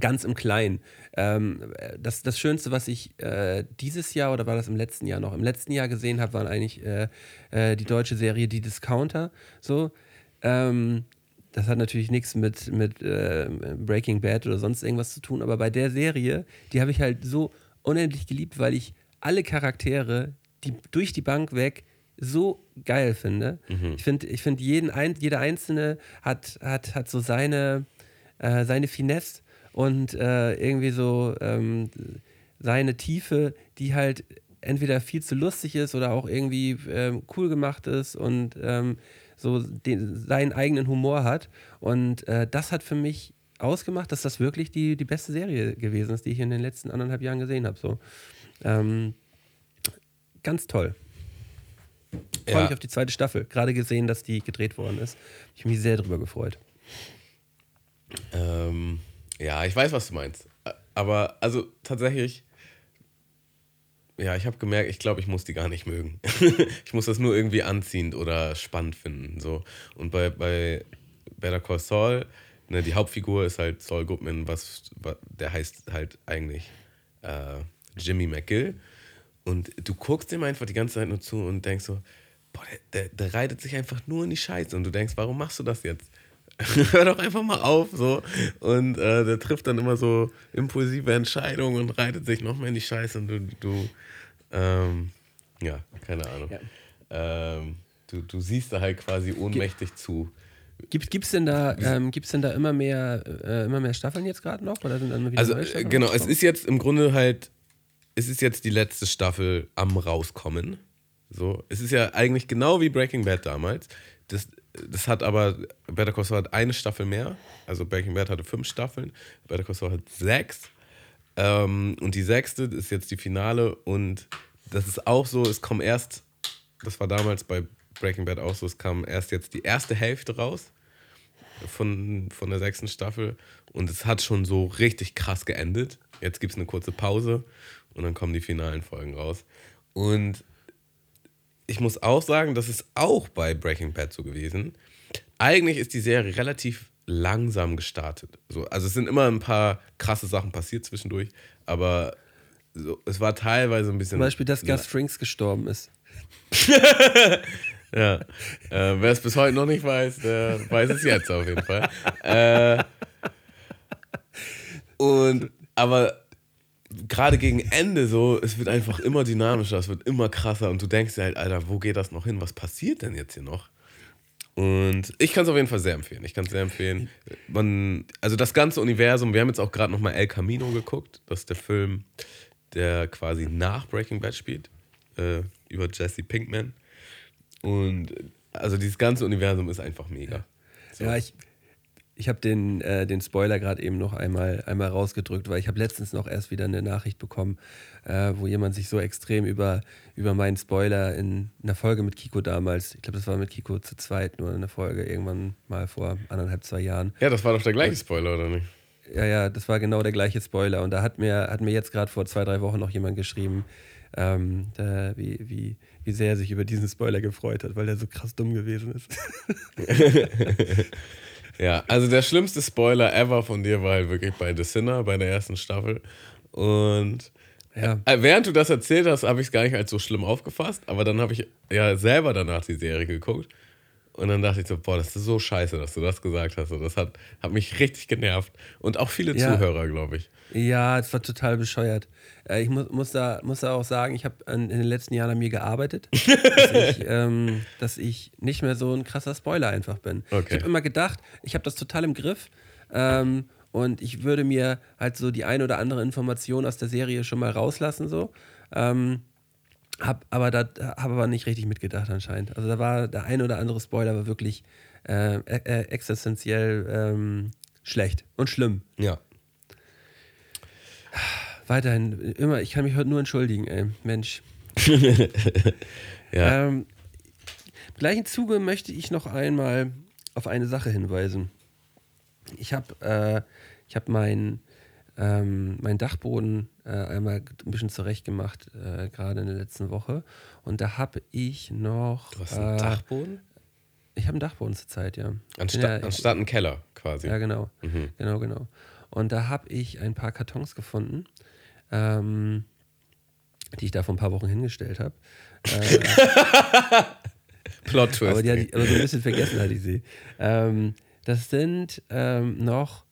ganz im Kleinen. Ähm, das, das Schönste, was ich äh, dieses Jahr oder war das im letzten Jahr noch, im letzten Jahr gesehen habe, waren eigentlich äh, äh, die deutsche Serie Die Discounter. So. Ähm, das hat natürlich nichts mit, mit äh, Breaking Bad oder sonst irgendwas zu tun, aber bei der Serie, die habe ich halt so unendlich geliebt, weil ich alle Charaktere, die durch die Bank weg, so geil finde. Ich finde, ich find jeden ein, jeder Einzelne hat, hat, hat so seine, äh, seine Finesse und äh, irgendwie so ähm, seine Tiefe, die halt entweder viel zu lustig ist oder auch irgendwie ähm, cool gemacht ist und ähm, so den, seinen eigenen Humor hat. Und äh, das hat für mich ausgemacht, dass das wirklich die, die beste Serie gewesen ist, die ich in den letzten anderthalb Jahren gesehen habe. So. Ähm, ganz toll. Freue Ja. mich auf die zweite Staffel. Gerade gesehen, dass die gedreht worden ist. Ich habe mich sehr drüber gefreut. Ähm, ja, ich weiß, was du meinst. Aber also tatsächlich, ja, ich habe gemerkt, ich glaube, ich muss die gar nicht mögen. [laughs] ich muss das nur irgendwie anziehend oder spannend finden. So. Und bei, bei Better Call Saul, ne, die Hauptfigur ist halt Saul Goodman, was, was der heißt halt eigentlich äh, Jimmy McGill. Und du guckst dem einfach die ganze Zeit nur zu und denkst so, boah, der, der, der reitet sich einfach nur in die Scheiße. Und du denkst, warum machst du das jetzt? [laughs] Hör doch einfach mal auf, so. Und äh, der trifft dann immer so impulsive Entscheidungen und reitet sich noch mehr in die Scheiße. Und du, du ähm, ja, keine Ahnung. Ja. Ähm, du, du siehst da halt quasi ohnmächtig zu. Gibt es denn da, ähm, gibt's denn da immer mehr, äh, immer mehr Staffeln jetzt gerade noch? Oder sind dann wieder Also neue äh, genau, es ist jetzt im Grunde halt, es ist jetzt die letzte Staffel am rauskommen. So, es ist ja eigentlich genau wie Breaking Bad damals. Das, das hat aber, Better Call Saul hat eine Staffel mehr. Also Breaking Bad hatte fünf Staffeln, Better Call Saul hat sechs. Ähm, und die sechste ist jetzt die Finale und das ist auch so, es kommt erst, das war damals bei Breaking Bad auch so, es kam erst jetzt die erste Hälfte raus von, von der sechsten Staffel und es hat schon so richtig krass geendet. Jetzt gibt es eine kurze Pause und dann kommen die finalen Folgen raus. Und ich muss auch sagen, das ist auch bei Breaking Bad so gewesen. Eigentlich ist die Serie relativ langsam gestartet. So, also es sind immer ein paar krasse Sachen passiert zwischendurch, aber so, es war teilweise ein bisschen. Zum Beispiel, dass Gus Frings gestorben ist. [laughs] Ja. Äh, Wer es bis heute noch nicht weiß, der weiß es jetzt auf jeden Fall. Äh, und aber gerade gegen Ende so, es wird einfach immer dynamischer, es wird immer krasser und du denkst dir halt, Alter, wo geht das noch hin? Was passiert denn jetzt hier noch? Und ich kann es auf jeden Fall sehr empfehlen. Ich kann es sehr empfehlen. Man, also das ganze Universum, wir haben jetzt auch gerade nochmal El Camino geguckt. Das ist der Film, der quasi nach Breaking Bad spielt. Äh, über Jesse Pinkman. Und also dieses ganze Universum ist einfach mega. So. Ja, ich, ich habe den, äh, den Spoiler gerade eben noch einmal, einmal rausgedrückt, weil ich habe letztens noch erst wieder eine Nachricht bekommen, äh, wo jemand sich so extrem über, über meinen Spoiler in einer Folge mit Kiko damals, ich glaube, das war mit Kiko zu zweit nur eine Folge, irgendwann mal vor anderthalb, zwei Jahren. Ja, das war doch der gleiche Spoiler, oder nicht? Ja, ja, das war genau der gleiche Spoiler. Und da hat mir, hat mir jetzt gerade vor zwei, drei Wochen noch jemand geschrieben, ähm, da, wie, wie, wie sehr er sich über diesen Spoiler gefreut hat, weil der so krass dumm gewesen ist. [laughs] [laughs] Ja, also der schlimmste Spoiler ever von dir war halt wirklich bei The Sinner, bei der ersten Staffel. Und Ja. äh, während du das erzählt hast, habe ich es gar nicht als so schlimm aufgefasst, aber dann habe ich ja selber danach die Serie geguckt. Und dann dachte ich so, boah, das ist so scheiße, dass du das gesagt hast. Und das hat, hat mich richtig genervt. Und auch viele Ja. Zuhörer, glaube ich. Ja, es war total bescheuert. Äh, Ich muss, muss, da, muss da auch sagen, ich habe in den letzten Jahren an mir gearbeitet, [laughs] dass, ich, ähm, dass ich nicht mehr so ein krasser Spoiler einfach bin. Okay. Ich habe immer gedacht, ich habe das total im Griff. Ähm, und ich würde mir halt so die ein oder andere Information aus der Serie schon mal rauslassen, so. Ähm, hab aber da habe aber nicht richtig mitgedacht anscheinend. Also da war der ein oder andere Spoiler war wirklich äh, äh, existenziell ähm, schlecht und schlimm. Ja. Weiterhin immer, ich kann mich heute nur entschuldigen, ey, Mensch. [laughs] Ja. Ähm, Im gleichen Zuge möchte ich noch einmal auf eine Sache hinweisen. Ich habe äh, ich hab meinen ähm, mein Dachboden äh, einmal ein bisschen zurechtgemacht, äh, gerade in der letzten Woche. Und da habe ich noch. Du hast einen äh, Dachboden? Ich habe einen Dachboden zurzeit, ja. Anstatt, Ja, anstatt einen Keller quasi. Ja, genau. Mhm. Genau, genau. Und da habe ich ein paar Kartons gefunden, ähm, die ich da vor ein paar Wochen hingestellt habe. Äh, [laughs] Plot Twist. aber, die hatte ich, aber so ein bisschen vergessen hatte ich sie. Ähm, das sind ähm, noch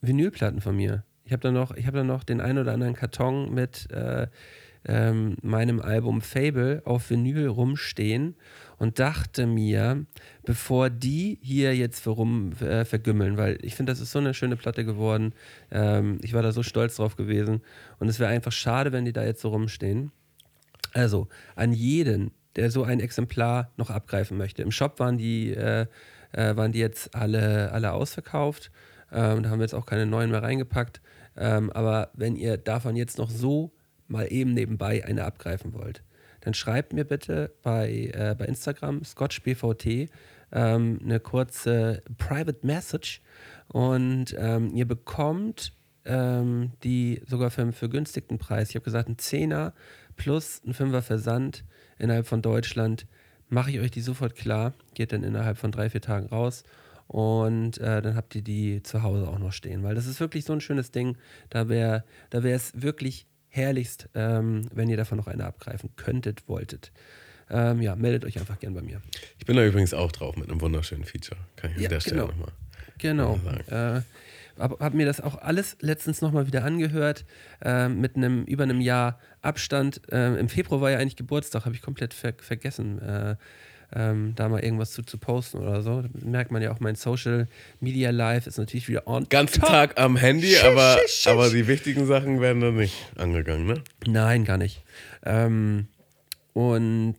Vinylplatten von mir. Ich habe da noch, ich habe da noch den ein oder anderen Karton mit äh, ähm, meinem Album Fable auf Vinyl rumstehen und dachte mir, bevor die hier jetzt verum, äh, vergümmeln, weil ich finde, das ist so eine schöne Platte geworden. Ähm, ich war da so stolz drauf gewesen und es wäre einfach schade, wenn die da jetzt so rumstehen. Also an jeden, der so ein Exemplar noch abgreifen möchte. Im Shop waren die, äh, äh, waren die jetzt alle, alle ausverkauft. Ähm, da haben wir jetzt auch keine neuen mehr reingepackt. Ähm, aber wenn ihr davon jetzt noch so mal eben nebenbei eine abgreifen wollt, dann schreibt mir bitte bei, äh, bei Instagram scotchbvt ähm, eine kurze Private Message und ähm, ihr bekommt ähm, die sogar für einen vergünstigten Preis. Ich habe gesagt, ein Zehner plus ein Fünfer Versand innerhalb von Deutschland. Mache ich euch die sofort klar. Geht dann innerhalb von drei, vier Tagen raus. Und äh, dann habt ihr die zu Hause auch noch stehen. Weil das ist wirklich so ein schönes Ding. Da wäre da wäre es wirklich herrlichst, ähm, wenn ihr davon noch eine abgreifen könntet, wolltet. Ähm, ja, meldet euch einfach gern bei mir. Ich bin da übrigens auch drauf mit einem wunderschönen Feature. Kann ich an Ja, der Stelle genau. nochmal. Genau. Ja, Äh, hab, hab mir das auch alles letztens nochmal wieder angehört, äh, mit einem über einem Jahr Abstand. Äh, Im Februar war ja eigentlich Geburtstag, habe ich komplett ver vergessen, äh, ähm, da mal irgendwas zu, zu posten oder so. Da merkt man ja auch, mein Social Media Life ist natürlich wieder on. Ganzen top. Tag am Handy, Schisch, aber, schisch, schisch. aber die wichtigen Sachen werden dann nicht angegangen, ne? Nein, gar nicht. Ähm, und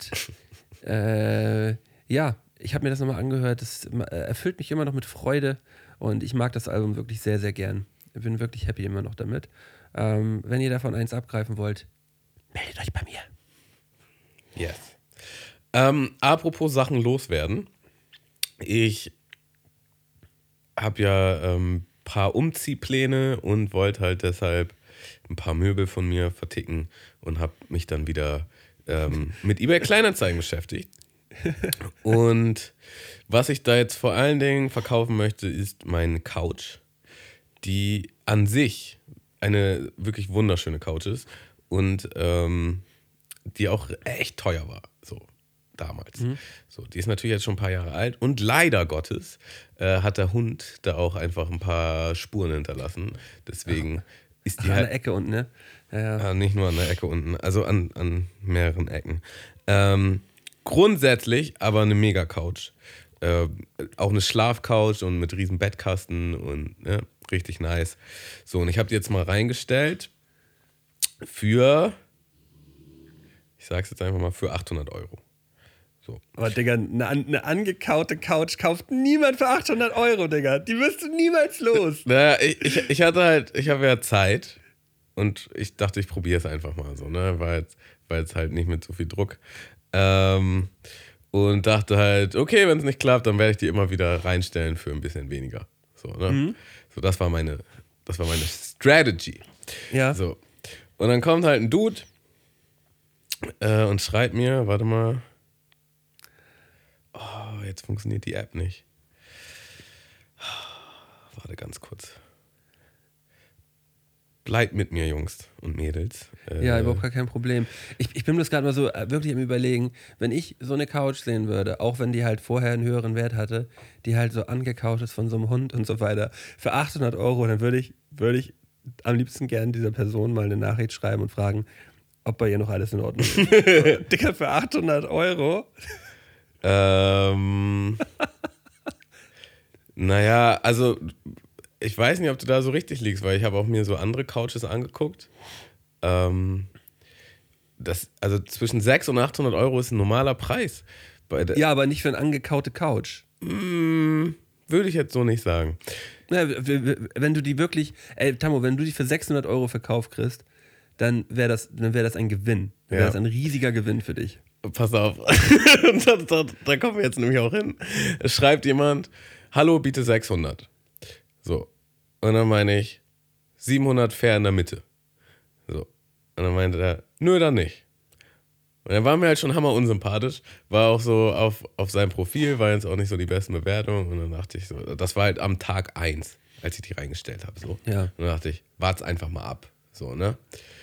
äh, ja, ich habe mir das nochmal angehört. Das äh, erfüllt mich immer noch mit Freude und ich mag das Album wirklich sehr, sehr gern. Ich bin wirklich happy immer noch damit. Ähm, wenn ihr davon eins abgreifen wollt, meldet euch bei mir. Yes. Ähm, apropos Sachen loswerden. Ich habe ja ein ähm, paar Umziehpläne und wollte halt deshalb ein paar Möbel von mir verticken und habe mich dann wieder ähm, mit eBay Kleinanzeigen beschäftigt. [laughs] Und was ich da jetzt vor allen Dingen verkaufen möchte, ist meine Couch, die an sich eine wirklich wunderschöne Couch ist und ähm, die auch echt teuer war, so damals. So, die ist natürlich jetzt schon ein paar Jahre alt und leider Gottes äh, hat der Hund da auch einfach ein paar Spuren hinterlassen. Deswegen ist die An halt der Ecke unten, ne? Ja, ja. ja, nicht nur an der Ecke unten, also an, an mehreren Ecken. Ähm, grundsätzlich aber eine Mega-Couch. Äh, auch eine Schlafcouch und mit riesen Bettkasten und ne, richtig nice. So, und ich habe die jetzt mal reingestellt für, ich sag's jetzt einfach mal, für 800 Euro. So. Aber Digga, eine, eine angekaute Couch kauft niemand für 800 Euro, Digga. Die wirst du niemals los. Naja, ich, ich, ich hatte halt, ich habe ja Zeit und ich dachte, ich probiere es einfach mal so, ne? War jetzt, war jetzt halt nicht mit so viel Druck. Ähm, und dachte halt, okay, wenn es nicht klappt, dann werde ich die immer wieder reinstellen für ein bisschen weniger. So, ne? So, das war meine, das war meine Strategy. Ja. So. Und dann kommt halt ein Dude äh, und schreibt mir, warte mal. Oh, jetzt funktioniert die App nicht. Warte ganz kurz. Bleibt mit mir, Jungs und Mädels. Äh, Ja, überhaupt gar kein Problem. Ich, ich bin bloß gerade mal so äh, wirklich am überlegen, wenn ich so eine Couch sehen würde, auch wenn die halt vorher einen höheren Wert hatte, die halt so angekauft ist von so einem Hund und so weiter, für 800 Euro, dann würde ich, würde ich am liebsten gern dieser Person mal eine Nachricht schreiben und fragen, ob bei ihr noch alles in Ordnung ist. [laughs] Dicker, für 800 Euro? Ähm, naja, also ich weiß nicht, ob du da so richtig liegst, weil ich habe auch mir so andere Couches angeguckt. Ähm, das, also zwischen 600 und 800 Euro ist ein normaler Preis. Ja, aber nicht für eine angekaute Couch. Mm, würde ich jetzt so nicht sagen. Ja, wenn du die wirklich, ey, Tammo, wenn du die für 600 Euro verkauft kriegst, dann wäre das, dann wär das ein Gewinn. Dann wäre das ein riesiger Gewinn für dich. Pass auf. [laughs] Da, da, da kommen wir jetzt nämlich auch hin. Es schreibt jemand, hallo, biete 600. So. Und dann meine ich, 700 fair in der Mitte. So. Und dann meinte er, nö, dann nicht. Und dann war mir halt schon hammer unsympathisch. War auch so auf, auf seinem Profil, war jetzt auch nicht so die besten Bewertungen. Und dann dachte ich so, das war halt am Tag 1, als ich die reingestellt habe. So. Ja. Und dann dachte ich, wart's einfach mal ab. So, ne?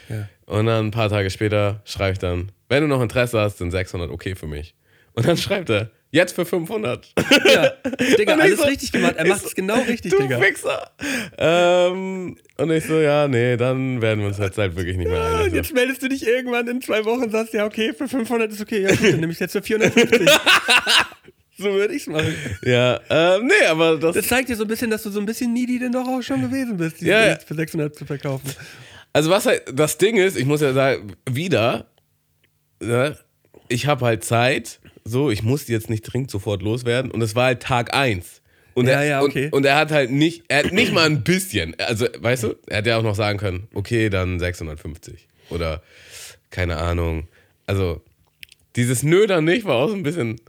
Ja. Und dann ein paar Tage später schreibe ich dann, wenn du noch Interesse hast, sind 600 okay für mich. Und dann schreibt er, jetzt für 500. Ja, Digga, alles so- richtig gemacht. Er macht so, es genau richtig, du Digga. Fixer. Ähm, und ich so, ja, nee, dann werden wir uns jetzt halt wirklich nicht mehr Ja, einig. jetzt meldest du dich irgendwann in zwei Wochen und sagst, ja, okay, für 500 ist okay. Ja, gut, dann nehme ich jetzt für 450. [laughs] so würde ich es machen. Ja, ähm, nee, aber das, Das zeigt dir so ein bisschen, dass du so ein bisschen needy denn doch auch schon gewesen bist, die Ja, ja. jetzt für 600 zu verkaufen. Also was halt, das Ding ist, ich muss ja sagen, wieder, ne, ich habe halt Zeit, so, ich muss jetzt nicht dringend sofort loswerden und es war halt Tag 1. Und Ja, er, ja, okay. und, und er hat halt nicht, er hat nicht mal ein bisschen, also, weißt du, er hätte ja auch noch sagen können, okay, dann 650 oder keine Ahnung. Also, dieses Nö dann nicht war auch so ein bisschen,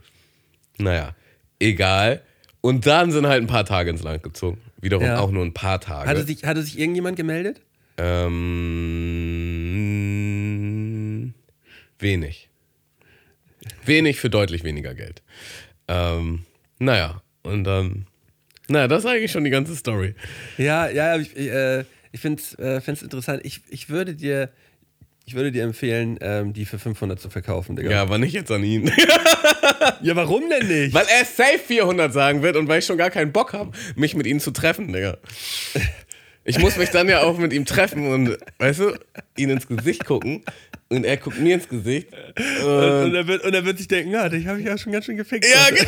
naja, egal. Und dann sind halt ein paar Tage ins Land gezogen. Wiederum Ja. auch nur ein paar Tage. Hatte sich, hatte sich irgendjemand gemeldet? Ähm, wenig. Wenig für deutlich weniger Geld. Ähm, naja, und dann. Naja, das ist eigentlich schon die ganze Story. Ja, ja, ich, ich, äh, ich finde es äh, interessant. Ich, ich, würde dir, ich würde dir empfehlen, ähm, die für 500 zu verkaufen, Digga. Ja, aber nicht jetzt an ihn. [laughs] ja warum denn nicht? weil er safe 400 sagen wird und weil ich schon gar keinen Bock habe, mich mit ihm zu treffen, Digga. [laughs] Ich muss mich dann ja auch mit ihm treffen und, weißt du, ihn ins Gesicht gucken und er guckt mir ins Gesicht. Und, und, er wird, und er wird sich denken, ja, dich habe ich ja schon ganz schön gefixt. Ja, genau!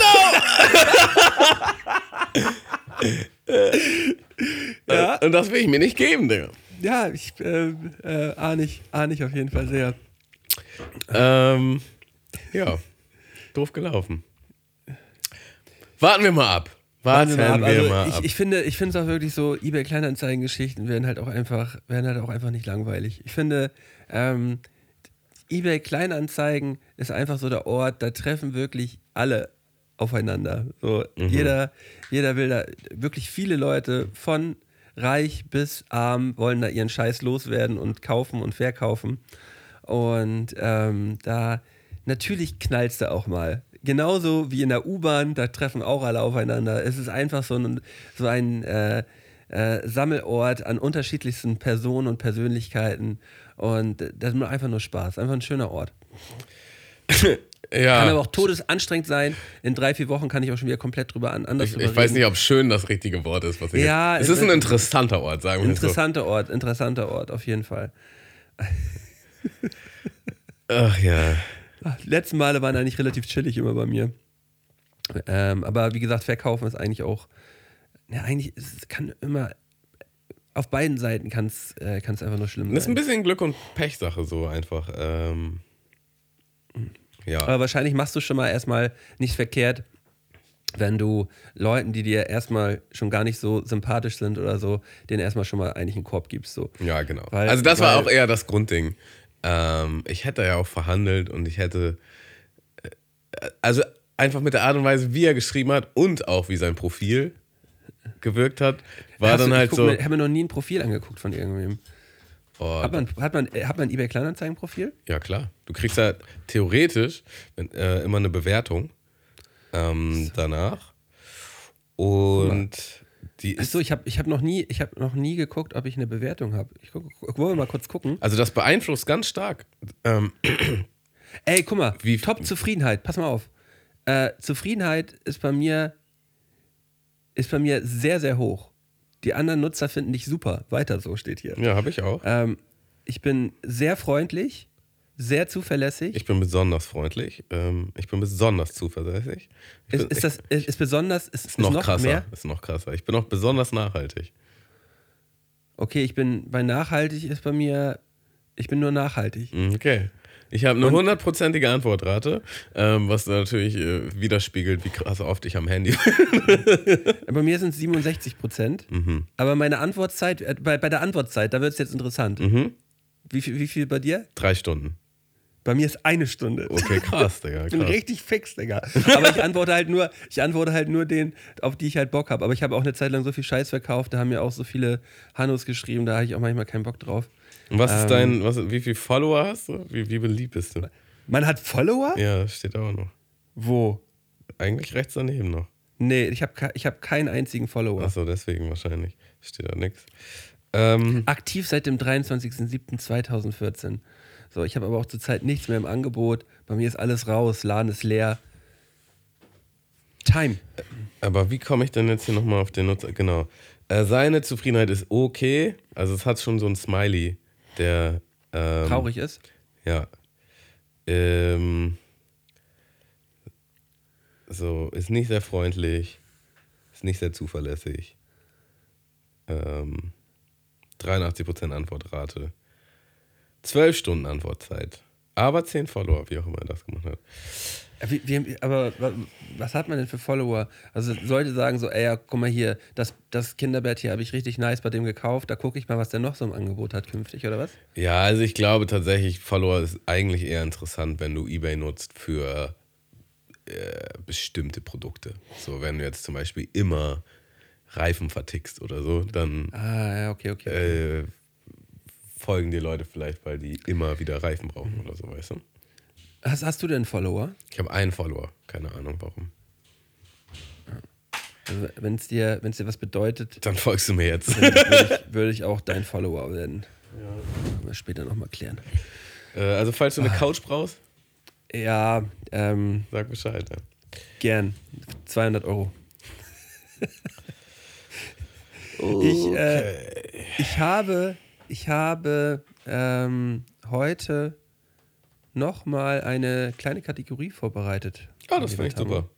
[laughs] Ja. Und das will ich mir nicht geben, Digga. Ja, ich äh, äh, ahne ich, ahne ich auf jeden Fall sehr. Ähm, ja, doof gelaufen. Warten wir mal ab. Wir mal, mal ab. Also ich, ich finde, ich finde es auch wirklich so, eBay Kleinanzeigen-Geschichten werden halt auch einfach, werden halt auch einfach nicht langweilig. Ich finde, ähm, eBay Kleinanzeigen ist einfach so der Ort, da treffen wirklich alle aufeinander. So, Mhm. jeder, jeder will da, wirklich viele Leute von reich bis arm wollen da ihren Scheiß loswerden und kaufen und verkaufen. Und ähm, da natürlich knallst du auch mal. Genauso wie in der U-Bahn, da treffen auch alle aufeinander. Es ist einfach so ein, so ein äh, äh, Sammelort an unterschiedlichsten Personen und Persönlichkeiten. Und das macht einfach nur Spaß. Einfach ein schöner Ort. [laughs] ja, Kann aber auch todesanstrengend sein. In drei, vier Wochen kann ich auch schon wieder komplett drüber an, anders ich, ich weiß nicht, ob schön das richtige Wort ist. Was ich Ja, jetzt, es ist ein interessanter Ort, sagen wir so. Interessanter Ort, interessanter Ort, auf jeden Fall. Ach ja. Die letzten Male waren eigentlich relativ chillig immer bei mir. Ähm, aber wie gesagt, verkaufen ist eigentlich auch, ja, eigentlich ist, es kann immer, auf beiden Seiten kann es äh, kann's einfach nur schlimm Das ist ein sein. bisschen Glück und Pechsache so einfach. Ähm, ja. Aber wahrscheinlich machst du schon mal erstmal nicht verkehrt, wenn du Leuten, die dir erstmal schon gar nicht so sympathisch sind oder so, denen erstmal schon mal eigentlich einen Korb gibst. So. Ja, genau. Weil- also das war weil- auch eher das Grundding. Ähm, ich hätte ja auch verhandelt und ich hätte, äh, also einfach mit der Art und Weise, wie er geschrieben hat und auch wie sein Profil gewirkt hat, war Hast dann du, halt so. Ich habe mir noch nie ein Profil angeguckt von irgendwem. Oh, Hat man, hat man, hat man ein eBay Kleinanzeigen-Profil? ja klar, du kriegst ja theoretisch wenn, äh, immer eine Bewertung ähm, danach und die ist Achso, ich habe ich hab noch, nie- ich hab noch nie geguckt, ob ich eine Bewertung habe. Ich guck, wollen wir mal kurz gucken. also das beeinflusst ganz stark. Ähm, [clears throat] Ey, guck mal, Wie- Top-Zufriedenheit, pass mal auf. Äh, Zufriedenheit ist bei mir ist bei mir sehr, sehr hoch. Die anderen Nutzer finden dich super. Weiter so steht hier. ja, habe ich auch. Ähm, ich bin sehr freundlich, sehr zuverlässig. Ich bin besonders freundlich. Ähm, ich bin besonders zuverlässig. Ich ist, bin, ist das ist, ist besonders ist, ist noch noch krasser. mehr? Ist noch krasser. Ich bin auch besonders nachhaltig. Okay, ich bin bei nachhaltig ist bei mir, ich bin nur nachhaltig. Mhm, Okay. Ich habe eine hundertprozentige Antwortrate, ähm, was natürlich äh, widerspiegelt, wie krass oft ich am Handy [laughs] Bei mir sind es 67 Prozent. Aber meine Antwortzeit, äh, bei, bei der Antwortzeit, da wird es jetzt interessant. Wie, viel, wie viel bei dir? Drei Stunden. Bei mir ist eine Stunde. Okay, krass, Digga. Ich bin richtig fix, Digga. Aber ich antworte halt nur, ich antworte halt nur den, auf die ich halt Bock habe. Aber ich habe auch eine Zeit lang so viel Scheiß verkauft, da haben mir auch so viele Hannos geschrieben, da habe ich auch manchmal keinen Bock drauf. Und was ist Ähm. dein, was, wie viele Follower hast du? Wie, wie beliebt bist du? Man hat Follower? Ja, steht auch noch. Wo? Eigentlich rechts daneben noch. Nee, ich habe ich hab keinen einzigen Follower. Achso, deswegen wahrscheinlich. Steht da nichts. Ähm, Aktiv seit dem 23.07.2014. So, ich habe aber auch zurzeit nichts mehr im Angebot. Bei mir ist alles raus, Laden ist leer. Time. aber wie komme ich denn jetzt hier nochmal auf den Nutzer? Genau. Äh, seine Zufriedenheit ist okay. Also es hat schon so ein Smiley, der ähm, Traurig ist. Ja. Ähm, so, ist nicht sehr freundlich, ist nicht sehr zuverlässig. Ähm, 83% Antwortrate. 12 Stunden Antwortzeit. Aber 10 Follower, wie auch immer er das gemacht hat. Äh, Wie, wie, aber wa- was hat man denn für Follower? Also Leute sagen so, ey, ja, guck mal hier, das, das Kinderbett hier habe ich richtig nice bei dem gekauft, da gucke ich mal, was der noch so im Angebot hat künftig, oder was? Ja, also ich glaube tatsächlich, Follower ist eigentlich eher interessant, wenn du eBay nutzt für äh, bestimmte Produkte. So, wenn du jetzt zum Beispiel immer Reifen vertickst oder so, dann Ah, ja, okay, okay. äh, folgen dir Leute vielleicht, weil die immer wieder Reifen brauchen oder so, weißt du? Hast, hast du denn Follower? Ich habe einen Follower, keine Ahnung warum. Also, wenn es dir, wenn's dir was bedeutet, Dann folgst du mir jetzt. dann würde ich, [laughs] würd ich auch dein Follower werden. Können wir später nochmal klären. äh, also, falls du eine Couch brauchst, Ja, ähm, sag Bescheid. Ja. gern. 200 Euro. [laughs] Ich, äh, ich habe, ich habe ähm, heute nochmal eine kleine Kategorie vorbereitet. Oh, das finde ich super.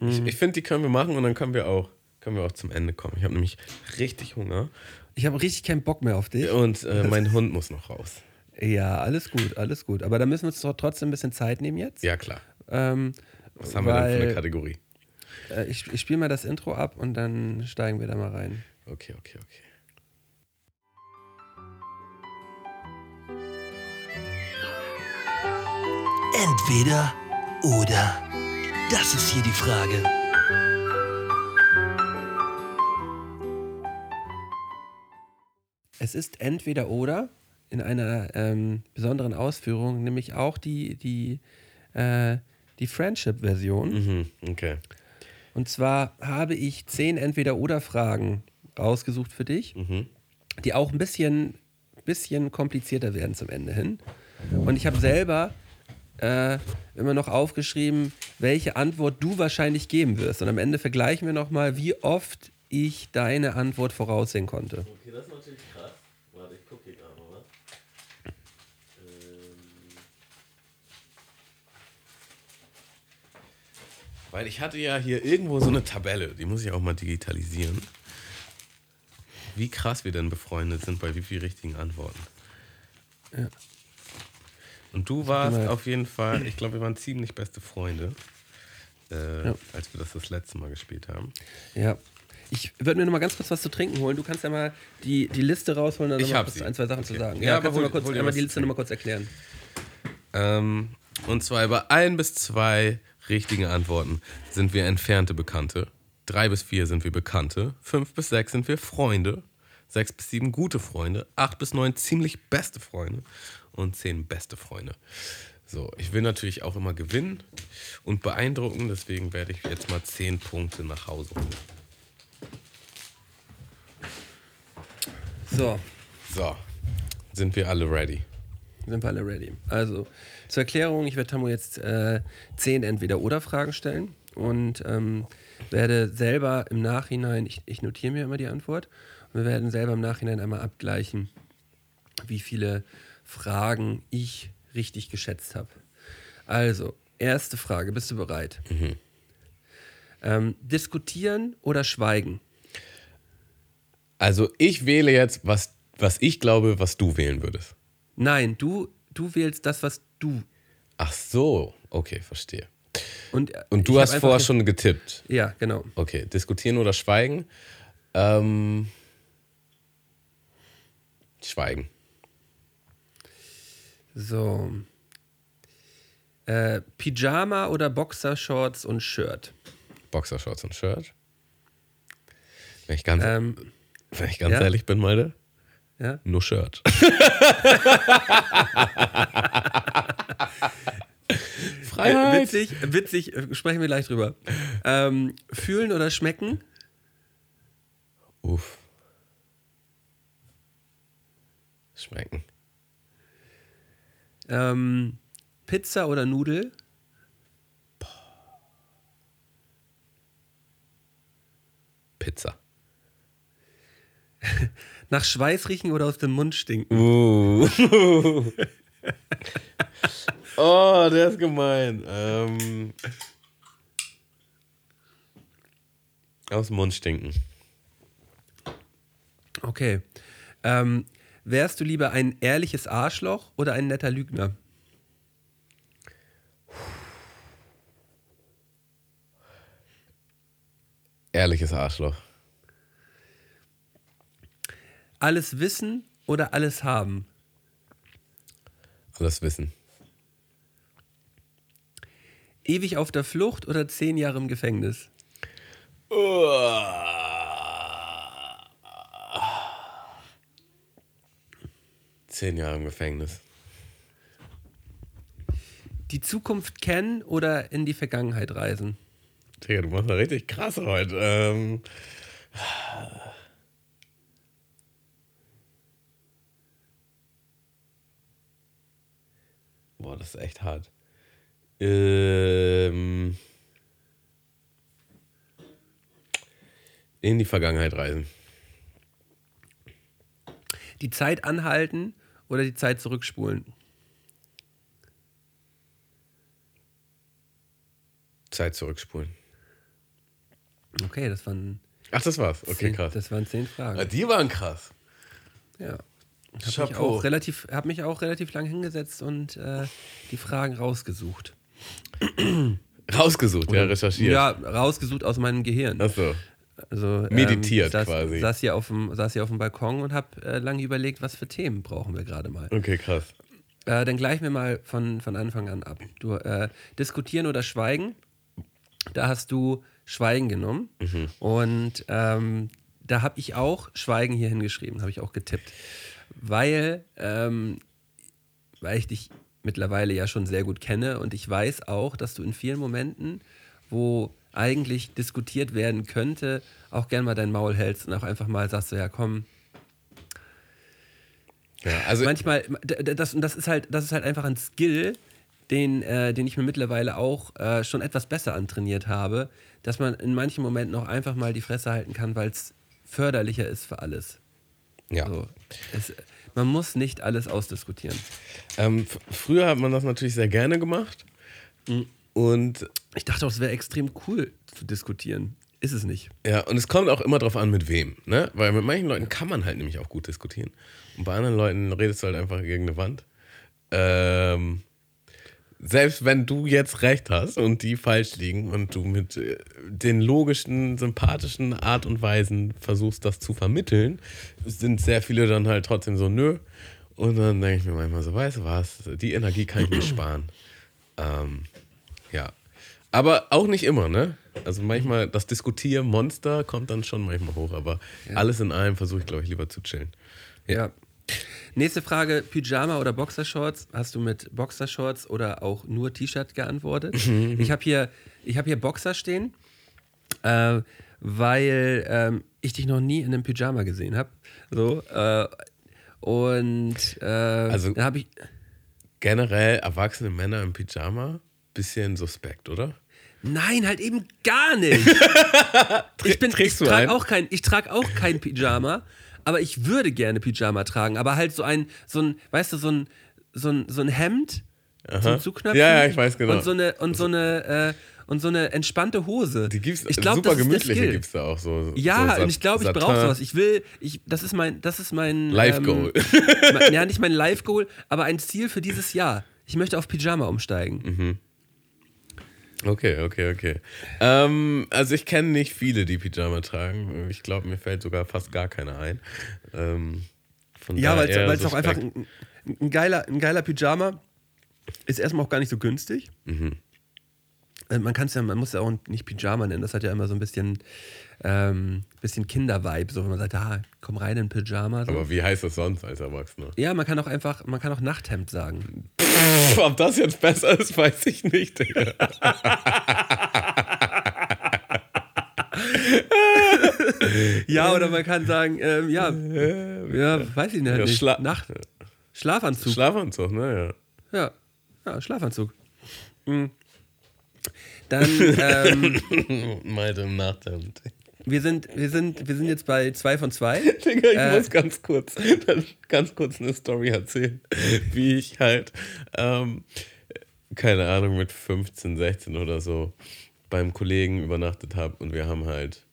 Ich, ich finde, die können wir machen und dann können wir auch, können wir auch zum Ende kommen. Ich habe nämlich richtig Hunger Ich habe richtig keinen Bock mehr auf dich. und äh, [laughs] mein Hund muss noch raus. Ja, alles gut, alles gut. Aber da müssen wir uns doch trotzdem ein bisschen Zeit nehmen jetzt. Ja, klar. Ähm, Was haben wir denn für eine weil, Kategorie? äh, ich ich spiele mal das Intro ab und dann steigen wir da mal rein. Okay, okay, okay. Entweder oder. Das ist hier die Frage. Es ist entweder oder in einer ähm, besonderen Ausführung, nämlich auch die, die, äh, die Friendship-Version. Mhm, okay. Und zwar habe ich zehn Entweder-Oder-Fragen rausgesucht für dich, die auch ein bisschen, bisschen komplizierter werden zum Ende hin. Und ich habe selber äh, immer noch aufgeschrieben, welche Antwort du wahrscheinlich geben wirst. Und am Ende vergleichen wir nochmal, wie oft ich deine Antwort voraussehen konnte. Okay, das ist natürlich krass. Warte, ich gucke hier gerade mal was. Weil ich hatte ja hier irgendwo so eine Tabelle, die muss ich auch mal digitalisieren. Wie krass wir denn befreundet sind bei wie vielen richtigen Antworten. Ja. Und du warst mal- auf jeden Fall, ich glaube, wir waren ziemlich beste Freunde, äh, Ja. als wir das das letzte Mal gespielt haben. Ja. Ich würde mir noch mal ganz kurz was zu trinken holen. Du kannst ja mal die, die Liste rausholen und Ich noch kurz ein, zwei Sachen zu Okay. sagen. Ja, aber kannst du hol- mal kurz hol dir einmal was die zu Liste noch mal kurz erklären. Ähm, und zwar über ein bis zwei richtige Antworten sind wir entfernte Bekannte. Drei bis vier sind wir Bekannte. Fünf bis sechs sind wir Freunde. Sechs bis sieben gute Freunde. Acht bis neun ziemlich beste Freunde. Und zehn beste Freunde. So, ich will natürlich auch immer gewinnen und beeindrucken. Deswegen werde ich jetzt mal zehn Punkte nach Hause holen. So, So, sind wir alle ready? sind wir alle ready. Also, zur Erklärung, ich werde Tammo jetzt äh, zehn Entweder-Oder-Fragen stellen und ähm, werde selber im Nachhinein, ich, ich notiere mir immer die Antwort, und wir werden selber im Nachhinein einmal abgleichen, wie viele Fragen ich richtig geschätzt habe. Also, erste Frage, bist du bereit? Ähm, diskutieren oder schweigen? Also ich wähle jetzt, was, was ich glaube, was du wählen würdest. Nein, du, du wählst das, was du. Ach so, okay, verstehe. Und, Und du hast vorher schon getippt. Ja, genau. Okay, diskutieren oder schweigen? Ähm, schweigen. So. Äh, Pyjama oder Boxershorts und Shirt? Boxershorts und Shirt. Wenn ich ganz, Ähm, wenn ich ganz ja. ehrlich bin, Malte, ja. nur Shirt. [laughs] Freiheit. witzig, witzig, sprechen wir gleich drüber. Ähm, fühlen oder schmecken? Uff. Schmecken. Ähm, Pizza oder Nudel? Pizza. [laughs] Nach Schweiß riechen oder aus dem Mund stinken? Uh. [laughs] oh, der ist gemein. Ähm, aus dem Mund stinken. Okay. Ähm, wärst du lieber ein ehrliches Arschloch oder ein netter Lügner? Ehrliches Arschloch. Alles wissen oder alles haben? Alles wissen. Ewig auf der Flucht oder zehn Jahre im Gefängnis? Zehn Jahre im Gefängnis. Die Zukunft kennen oder in die Vergangenheit reisen? Digga, du machst mal richtig krass heute. Ähm, boah, das ist echt hart. Ähm, in die Vergangenheit reisen. Die Zeit anhalten oder die Zeit zurückspulen? Zeit zurückspulen. Okay, das waren, Ach, das war's. Okay, zehn, krass. Das waren zehn Ja, Fragen. die waren krass. Ja. Ich habe mich, auch relativ- hab mich auch relativ lang hingesetzt und äh, die Fragen rausgesucht. Rausgesucht, ja, recherchiert. Ja, rausgesucht aus meinem Gehirn. Achso. Also, Meditiert saß, quasi. Saß hier, auf dem, saß hier auf dem Balkon und habe äh, lange überlegt, was für Themen brauchen wir gerade mal. Okay, krass. Äh, dann gleich mir mal von, von Anfang an ab. Du, äh, diskutieren oder schweigen, da hast du Schweigen genommen. Und ähm, da habe ich auch Schweigen hier hingeschrieben, habe ich auch getippt. Weil, ähm, weil ich dich mittlerweile ja schon sehr gut kenne und ich weiß auch, dass du in vielen Momenten, wo eigentlich diskutiert werden könnte, auch gern mal dein Maul hältst und auch einfach mal sagst so, ja komm, Ja, also manchmal, das, und das ist halt, das ist halt einfach ein Skill, den, äh, den ich mir mittlerweile auch äh, schon etwas besser antrainiert habe, dass man in manchen Momenten auch einfach mal die Fresse halten kann, weil es förderlicher ist für alles. ja. So, es, man muss nicht alles ausdiskutieren. Ähm, früher hat man das natürlich sehr gerne gemacht. Und Ich dachte auch, es wäre extrem cool zu diskutieren. Ist es nicht. ja, und es kommt auch immer drauf an, mit wem. Ne? Weil mit manchen Leuten kann man halt nämlich auch gut diskutieren. Und bei anderen Leuten redest du halt einfach gegen eine Wand. Ähm, selbst wenn du jetzt recht hast und die falsch liegen und du mit äh, den logischen, sympathischen Art und Weisen versuchst, das zu vermitteln, sind sehr viele dann halt trotzdem so, nö. Und dann denke ich mir manchmal so, weißt du was, die Energie kann ich mir sparen. Ähm, ja. Aber auch nicht immer, ne? Also manchmal, das Diskutier-Monster kommt dann schon manchmal hoch, aber alles in allem versuche ich, glaube ich, lieber zu chillen. Ja. Nächste Frage: Pyjama oder Boxershorts? Hast du mit Boxershorts oder auch nur T-Shirt geantwortet? ich habe hier, ich hab hier Boxer stehen, äh, weil ähm, ich dich noch nie in einem Pyjama gesehen habe. So, äh, und äh, Also- habe ich. Generell erwachsene Männer im Pyjama, bisschen suspekt, oder? Nein, halt eben gar nicht. [laughs] ich bin, ich trage auch kein, ich trage auch kein Pyjama, aber ich würde gerne Pyjama tragen. Aber halt so ein, so ein, weißt du, so ein, so ein, so ein Hemd Aha. zum Zuknöpfen. Ja, ja, ich weiß genau. Und so eine, und so eine, äh, und so eine entspannte Hose. Die gibt's, ich glaub, super gemütliche Skill. gibt es da auch so. Ja, so und ich glaube, ich brauche sowas. Ich will, ich, das ist mein, das ist mein Life-Goal. Ähm, [laughs] mein, ja, nicht mein Life-Goal, aber ein Ziel für dieses Jahr. Ich möchte auf Pyjama umsteigen. Mhm. Okay, okay, okay. Ähm, also ich kenne nicht viele, die Pyjama tragen. Ich glaube, mir fällt sogar fast gar keiner ein. Ähm, Ja, weil es auch einfach ein, ein, geiler, ein geiler Pyjama ist erstmal auch gar nicht so günstig. Mhm. Äh, Man kann es ja, man muss ja auch nicht Pyjama nennen. Das hat ja immer so ein bisschen, ähm, bisschen Kinder-Vibe, so wenn man sagt, ah, komm rein in Pyjama. So. Aber wie heißt das sonst als Erwachsener? ja, man kann auch einfach, man kann auch Nachthemd sagen. Ob das jetzt besser ist, weiß ich nicht. Ja, oder man kann sagen, ähm, ja, ja, weiß ich nicht. Ja, Schla- Nacht, Schlafanzug. Schlafanzug, ne? ja. ja, Schlafanzug. Mhm. Dann, ähm. [laughs] Meinte im Nachthemd. Wir, sind, wir, sind, wir sind jetzt bei zwei von zwei. [laughs] Digga, ich Äh. muss ganz kurz, ganz kurz eine Story erzählen, [laughs] wie ich halt, ähm, keine Ahnung, mit 15, 16 oder so beim Kollegen übernachtet habe und wir haben halt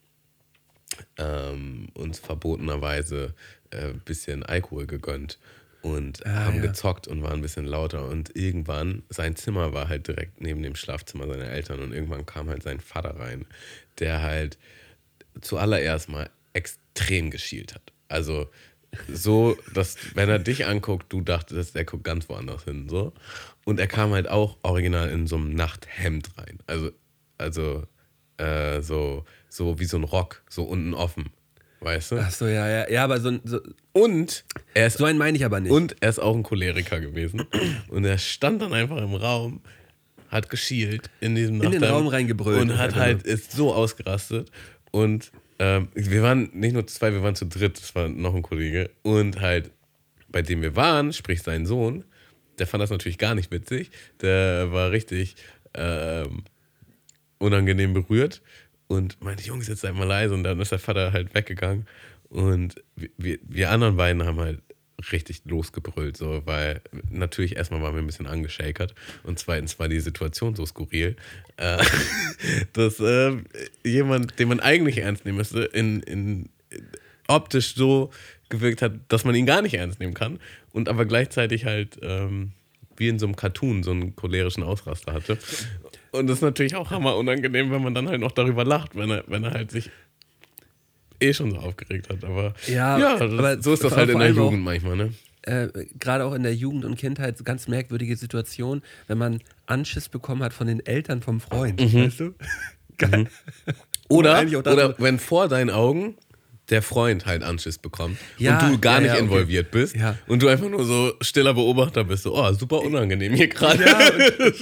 ähm, uns verbotenerweise ein äh, bisschen Alkohol gegönnt und haben ja. gezockt und waren ein bisschen lauter und irgendwann, sein Zimmer war halt direkt neben dem Schlafzimmer seiner Eltern und irgendwann kam halt sein Vater rein, der halt zuallererst mal extrem geschielt hat. Also so, dass wenn er dich anguckt, du dachtest, der guckt ganz woanders hin. So. Und er kam halt auch original in so einem Nachthemd rein. Also, also äh, so, so wie so ein Rock, so unten offen. Weißt du? Ach so, ja, ja. Ja, aber so, ein- so, Und er ist so einen meine ich aber nicht. und er ist auch ein Choleriker gewesen. Und er stand dann einfach im Raum, hat geschielt in diesem In den Nachthemd Raum reingebrüllt. Und hat halt, ist so ausgerastet. Und ähm, wir waren nicht nur zu zwei, wir waren zu dritt, das war noch ein Kollege. Und halt, bei dem wir waren, sprich sein Sohn, der fand das natürlich gar nicht witzig. Der war richtig ähm, unangenehm berührt und meinte, Jungs, jetzt seid mal leise. Und dann ist der Vater halt weggegangen. Und wir- wir, wir anderen beiden haben halt richtig losgebrüllt, so, weil natürlich erstmal waren wir ein bisschen angeschakert und zweitens war die Situation so skurril, äh, [laughs] dass äh, jemand, den man eigentlich ernst nehmen müsste, in, in, optisch so gewirkt hat, dass man ihn gar nicht ernst nehmen kann und aber gleichzeitig halt ähm, wie in so einem Cartoon so einen cholerischen Ausraster hatte. Und das ist natürlich auch hammer unangenehm, wenn man dann halt noch darüber lacht, wenn er, wenn er halt sich eh schon so aufgeregt hat. Aber Ja, das, aber so ist das halt in der allem auch- Jugend manchmal, ne? äh, gerade auch in der Jugend und Kindheit ganz merkwürdige Situation, wenn man Anschiss bekommen hat von den Eltern vom Freund. Weißt du? [laughs] Geil. Oder, auch dazu- oder wenn vor deinen Augen der Freund halt Anschiss bekommt Ja, und du gar ja, nicht ja, okay. involviert bist Ja. und du einfach nur so stiller Beobachter bist, so, oh, super unangenehm hier gerade. [laughs]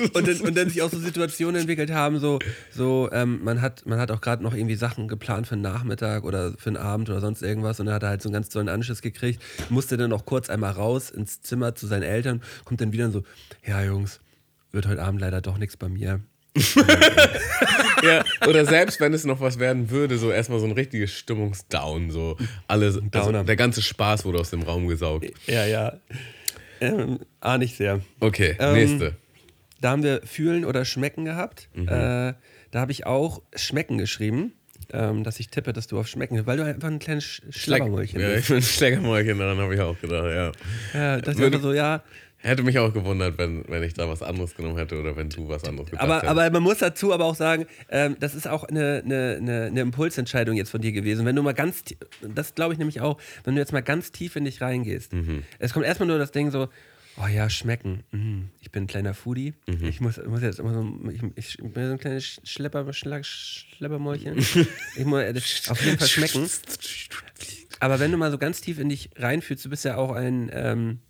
Und, und, dann, und dann sich auch so Situationen entwickelt haben, so, so ähm, man, hat, man hat auch gerade noch irgendwie Sachen geplant für den Nachmittag oder für den Abend oder sonst irgendwas und dann hat er halt so einen ganz tollen Anschiss gekriegt, musste dann noch kurz einmal raus ins Zimmer zu seinen Eltern, kommt dann wieder und so, ja Jungs, wird heute Abend leider doch nichts bei mir. Ja, oder selbst wenn es noch was werden würde, so erstmal so ein richtiges Stimmungsdown, so alles, also der ganze Spaß wurde aus dem Raum gesaugt. Ja, ja. Ähm, ah, nicht sehr. Okay, Ähm, nächste. Da haben wir fühlen oder schmecken gehabt. Mhm. Äh, da habe ich auch schmecken geschrieben, ähm, dass ich tippe, dass du auf schmecken, weil du einfach ein kleines Sch Ja, bist. ich bin ein Schlägermäulchen, daran habe ich auch gedacht, ja. Ja, das ist so, ja. Hätte mich auch gewundert, wenn, wenn ich da was anderes genommen hätte oder wenn du was anderes gedacht Aber, hättest. aber man muss dazu aber auch sagen, ähm, das ist auch eine, eine, eine, eine Impulsentscheidung jetzt von dir gewesen. Wenn du mal ganz, das glaube ich nämlich auch, wenn du jetzt mal ganz tief in dich reingehst. Mhm. Es kommt erstmal nur das Ding so, oh ja, schmecken. Mhm. Ich bin ein kleiner Foodie. Mhm. Ich muss, muss jetzt immer so, ich, ich bin so ein kleines Schlepper, Schlag, Schleppermäulchen. [laughs] ich muss äh, auf jeden Fall schmecken. Aber wenn du mal so ganz tief in dich reinfühlst, du bist ja auch ein ähm,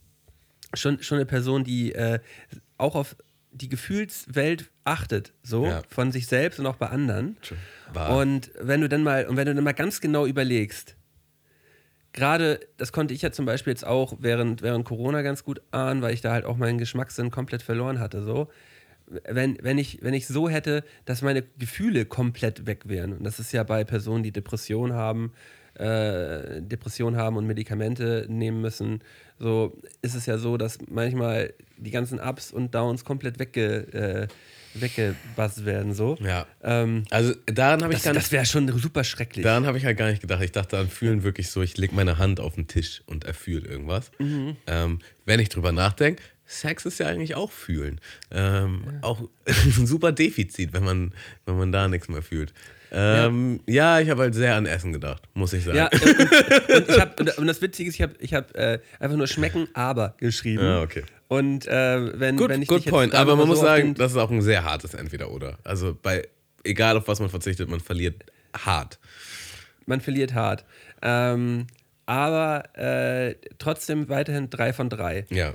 schon, schon eine Person, die äh, auch auf die Gefühlswelt achtet, so Ja. von sich selbst und auch bei anderen. Und wenn du dann mal und wenn du dann mal ganz genau überlegst, gerade das konnte ich ja zum Beispiel jetzt auch während, während Corona ganz gut ahnen, weil ich da halt auch meinen Geschmackssinn komplett verloren hatte. So, wenn, wenn, ich, wenn ich so hätte, dass meine Gefühle komplett weg wären, und das ist ja bei Personen, die Depression haben, äh, Depression haben und Medikamente nehmen müssen, so ist es ja so, dass manchmal die ganzen Ups und Downs komplett wegge, äh, weggebasst werden. So. Ja. Ähm, Also daran habe ich gar nicht das wäre schon super schrecklich. Daran habe ich halt gar nicht gedacht. Ich dachte an Fühlen wirklich so, ich lege meine Hand auf den Tisch und er fühlt irgendwas. Mhm. Ähm, wenn ich drüber nachdenke, Sex ist ja eigentlich auch Fühlen. Ähm, Auch [laughs] ein super Defizit, wenn man, wenn man da nichts mehr fühlt. Ähm, ja. ich habe halt sehr an Essen gedacht, muss ich sagen. Ja, und, und, hab, und, und das Witzige ist, ich habe ich hab, äh, einfach nur schmecken, aber geschrieben. Ja, okay. Und äh, wenn, Good, wenn ich good point. Aber man muss so sagen, das ist auch ein sehr hartes Entweder-Oder. Also bei, egal auf was man verzichtet, man verliert hart. man verliert hart. Ähm, aber äh, trotzdem weiterhin drei von drei. Ja.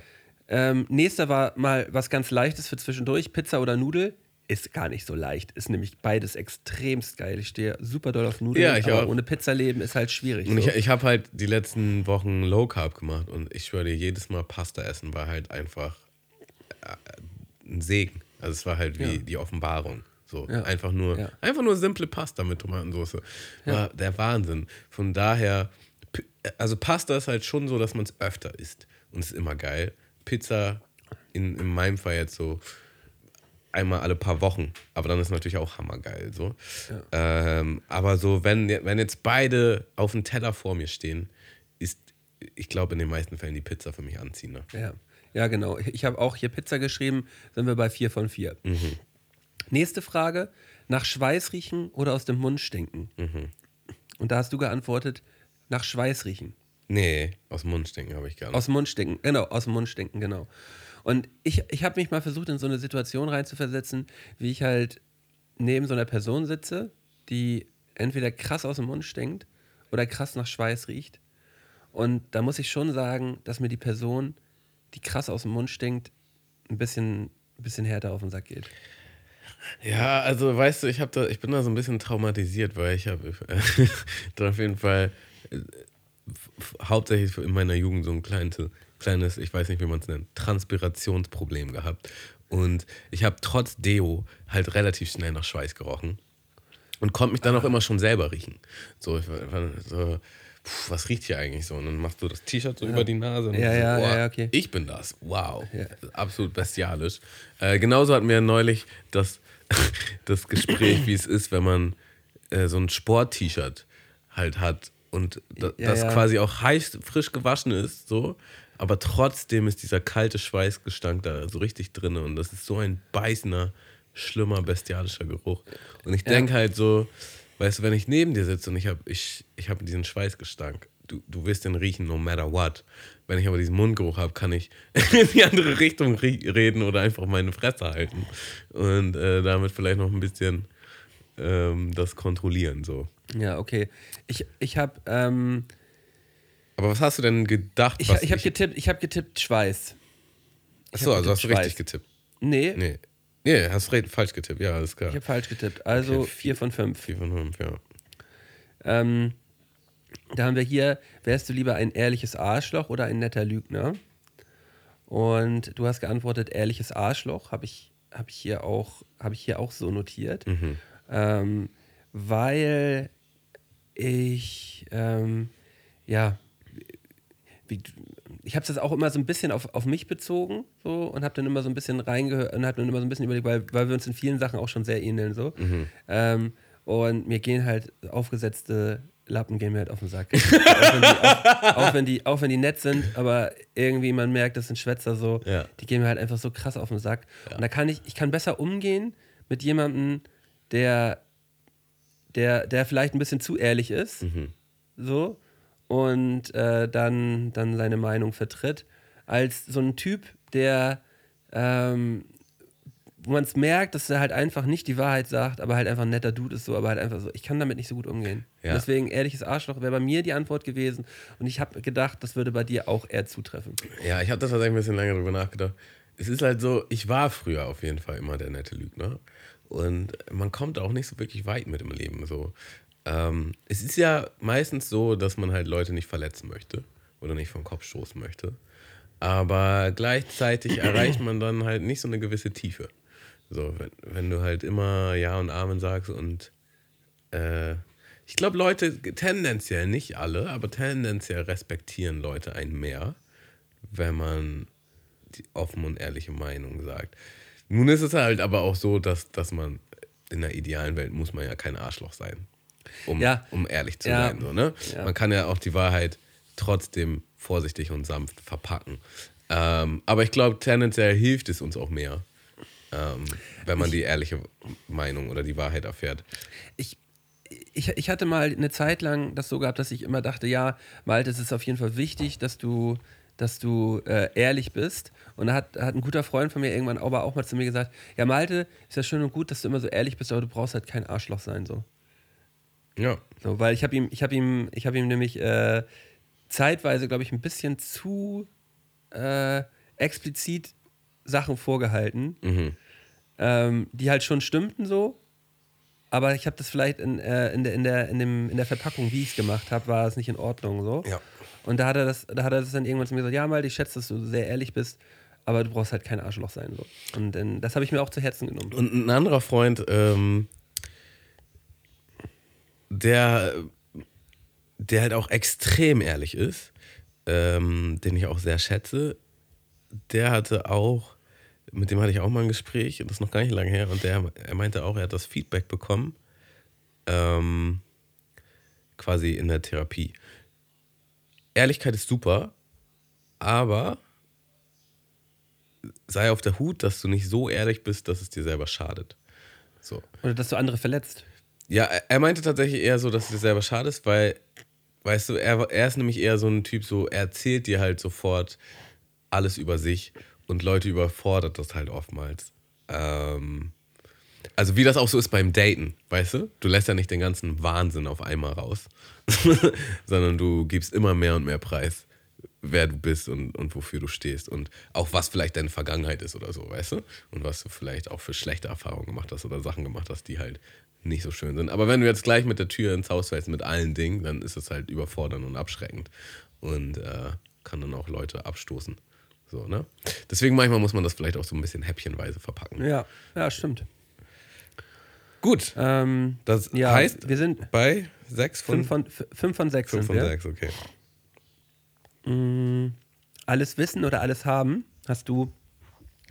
Ähm, nächster war mal was ganz Leichtes für zwischendurch: Pizza oder Nudel. Ist gar nicht so leicht. Ist nämlich beides extremst geil. Ich stehe super doll auf Nudeln. Ja, ich aber auch. ohne Pizza leben ist halt schwierig. Und so. ich, ich habe halt die letzten Wochen Low Carb gemacht und ich schwöre dir, jedes Mal Pasta essen war halt einfach äh, ein Segen. Also es war halt wie Ja. die Offenbarung. So Ja. einfach nur, Ja. einfach nur simple Pasta mit Tomatensauce. War der Wahnsinn. Von daher, P- also Pasta ist halt schon so, dass man es öfter isst und es ist immer geil. Pizza in, in meinem Fall jetzt so einmal alle paar Wochen. Aber dann ist natürlich auch hammergeil. So. Ähm, aber so, wenn, wenn jetzt beide auf dem Teller vor mir stehen, ist, ich glaube, in den meisten Fällen die Pizza für mich anziehender. Ja, ja genau. Ich habe auch hier Pizza geschrieben, sind wir bei 4 von 4. Nächste Frage: Nach Schweiß riechen oder aus dem Mund stinken? Und da hast du geantwortet: Nach Schweiß riechen. Nee, aus dem Mund stinken habe ich gar nicht. Aus dem Mund stinken, genau, aus dem Mund stinken, genau. Und ich, ich habe mich mal versucht, in so eine Situation reinzuversetzen, wie ich halt neben so einer Person sitze, die entweder krass aus dem Mund stinkt oder krass nach Schweiß riecht. Und da muss ich schon sagen, dass mir die Person, die krass aus dem Mund stinkt, ein bisschen, ein bisschen härter auf den Sack geht. Ja, also weißt du, ich, hab da, ich bin da so ein bisschen traumatisiert, weil ich habe äh, da auf jeden Fall hauptsächlich in meiner Jugend so ein kleines, kleines ich weiß nicht, wie man es nennt, Transpirationsproblem gehabt. Und ich habe trotz Deo halt relativ schnell nach Schweiß gerochen und konnte mich dann auch immer schon selber riechen. So, ich war, so pf, was riecht hier eigentlich so? Und dann machst du das T-Shirt so über die Nase. Und Ja, so, ja, boah, ja, okay. Ich bin das. Wow. Ja. Absolut bestialisch. Äh, genauso hatten wir neulich das, [laughs] das Gespräch, wie es ist, wenn man äh, so ein Sport-T-Shirt halt hat und da, Ja, das ja. quasi auch heiß, frisch gewaschen ist, so. Aber trotzdem ist dieser kalte Schweißgestank da so richtig drin und das ist so ein beißender, schlimmer, bestialischer Geruch. Und ich denke halt so, weißt du, wenn ich neben dir sitze und ich habe ich, ich hab diesen Schweißgestank, du, du wirst den riechen, no matter what. Wenn ich aber diesen Mundgeruch habe, kann ich [laughs] in die andere Richtung reden oder einfach meine Fresse halten und äh, damit vielleicht noch ein bisschen ähm, das kontrollieren, so. Ja, okay. Ich, ich habe ähm, Aber was hast du denn gedacht? ich, ich hab getippt, ich hab getippt Schweiß. Achso, also hast du richtig getippt. Nee, Nee. Nee, hast falsch getippt, ja, alles klar. ich habe falsch getippt. Also Okay, 4 von 5. 4 von 5, ja. Ähm, da haben wir hier, wärst du lieber ein ehrliches Arschloch oder ein netter Lügner? Und du hast geantwortet, ehrliches Arschloch, habe ich, hab ich, hier auch- hab ich hier auch so notiert. Ähm, weil ich, ähm, ja, wie, ich habe es jetzt auch immer so ein bisschen auf, auf mich bezogen so, und habe dann immer so ein bisschen reingehört und habe dann immer so ein bisschen überlegt, weil, weil wir uns in vielen Sachen auch schon sehr ähneln. So. Ähm, und mir gehen halt aufgesetzte Lappen gehen mir halt auf den Sack. [laughs] auch, wenn die, auch, auch, wenn die, auch wenn die nett sind, aber irgendwie man merkt, das sind Schwätzer so, Ja. die gehen mir halt einfach so krass auf den Sack. Und da kann ich, ich kann besser umgehen mit jemandem, der, der, der vielleicht ein bisschen zu ehrlich ist, so, und äh, dann, dann seine Meinung vertritt, als so ein Typ, der, ähm, wo man es merkt, dass er halt einfach nicht die Wahrheit sagt, aber halt einfach ein netter Dude ist, so, aber halt einfach so, ich kann damit nicht so gut umgehen. Ja. Deswegen, ehrliches Arschloch wäre bei mir die Antwort gewesen und ich habe gedacht, das würde bei dir auch eher zutreffen. Ja, ich habe da tatsächlich ein bisschen länger drüber nachgedacht. Es ist halt so, ich war früher auf jeden Fall immer der nette Lügner. Und man kommt auch nicht so wirklich weit mit im Leben. So. Ähm, es ist ja meistens so, dass man halt Leute nicht verletzen möchte oder nicht vom Kopf stoßen möchte. Aber gleichzeitig [clears throat] erreicht man dann halt nicht so eine gewisse Tiefe. So, wenn, wenn du halt immer Ja und Amen sagst und äh, ich glaube, Leute tendenziell, nicht alle, aber tendenziell respektieren Leute einen mehr, wenn man die offen und ehrliche Meinung sagt. Nun ist es halt aber auch so, dass, dass man in der idealen Welt muss man ja kein Arschloch sein, um, Ja. um ehrlich zu Ja. sein. So, ne? Ja. Man kann ja auch die Wahrheit trotzdem vorsichtig und sanft verpacken. Ähm, aber ich glaube, tendenziell hilft es uns auch mehr, ähm, wenn man die ehrliche Meinung oder die Wahrheit erfährt. ich, ich, ich hatte mal eine Zeit lang das so gehabt, dass ich immer dachte, ja, Malte, es ist auf jeden Fall wichtig, dass du, dass du äh, ehrlich bist. Und da hat, hat ein guter Freund von mir irgendwann aber auch mal zu mir gesagt, ja, Malte, ist ja schön und gut, dass du immer so ehrlich bist, aber du brauchst halt kein Arschloch sein, so. Ja. So, weil ich habe ihm, ich habe ihm, ich habe ihm nämlich äh, zeitweise, glaube ich, ein bisschen zu äh, explizit Sachen vorgehalten, Mhm. ähm, die halt schon stimmten so. Aber ich habe das vielleicht in, äh, in, der, in, der, in, dem, in der Verpackung, wie ich es gemacht habe, war es nicht in Ordnung so. Ja. Und da hat er das, da hat er das dann irgendwann zu mir gesagt, ja, mal, ich schätze, dass du sehr ehrlich bist, aber du brauchst halt kein Arschloch sein. So. Und äh, das habe ich mir auch zu Herzen genommen. Und ein anderer Freund, ähm, der, der halt auch extrem ehrlich ist, ähm, den ich auch sehr schätze, der hatte auch, mit dem hatte ich auch mal ein Gespräch, das ist noch gar nicht lange her, und der, er meinte auch, er hat das Feedback bekommen, ähm, quasi in der Therapie. Ehrlichkeit ist super, aber sei auf der Hut, dass du nicht so ehrlich bist, dass es dir selber schadet. So. Oder dass du andere verletzt. Ja, er- meinte tatsächlich eher so, dass es dir selber schadest, weil, weißt du, er, er ist nämlich eher so ein Typ, so, er erzählt dir halt sofort alles über sich und Leute überfordert das halt oftmals. Ähm, also wie das auch so ist beim Daten, weißt du? Du lässt ja nicht den ganzen Wahnsinn auf einmal raus, [laughs] sondern du gibst immer mehr und mehr Preis, wer du bist und, und wofür du stehst und auch was vielleicht deine Vergangenheit ist oder so, weißt du? Und was du vielleicht auch für schlechte Erfahrungen gemacht hast oder Sachen gemacht hast, die halt nicht so schön sind. Aber wenn du jetzt gleich mit der Tür ins Haus fällst mit allen Dingen, dann ist es halt überfordernd und abschreckend und äh, kann dann auch Leute abstoßen. So, ne? Deswegen manchmal muss man das vielleicht auch so ein bisschen häppchenweise verpacken. Ja, ja, stimmt. Gut, Ähm, das ja, heißt wir sind bei sechs von, fünf von, fünf von sechs. fünf von wir. sechs, okay. Alles wissen oder alles haben, hast du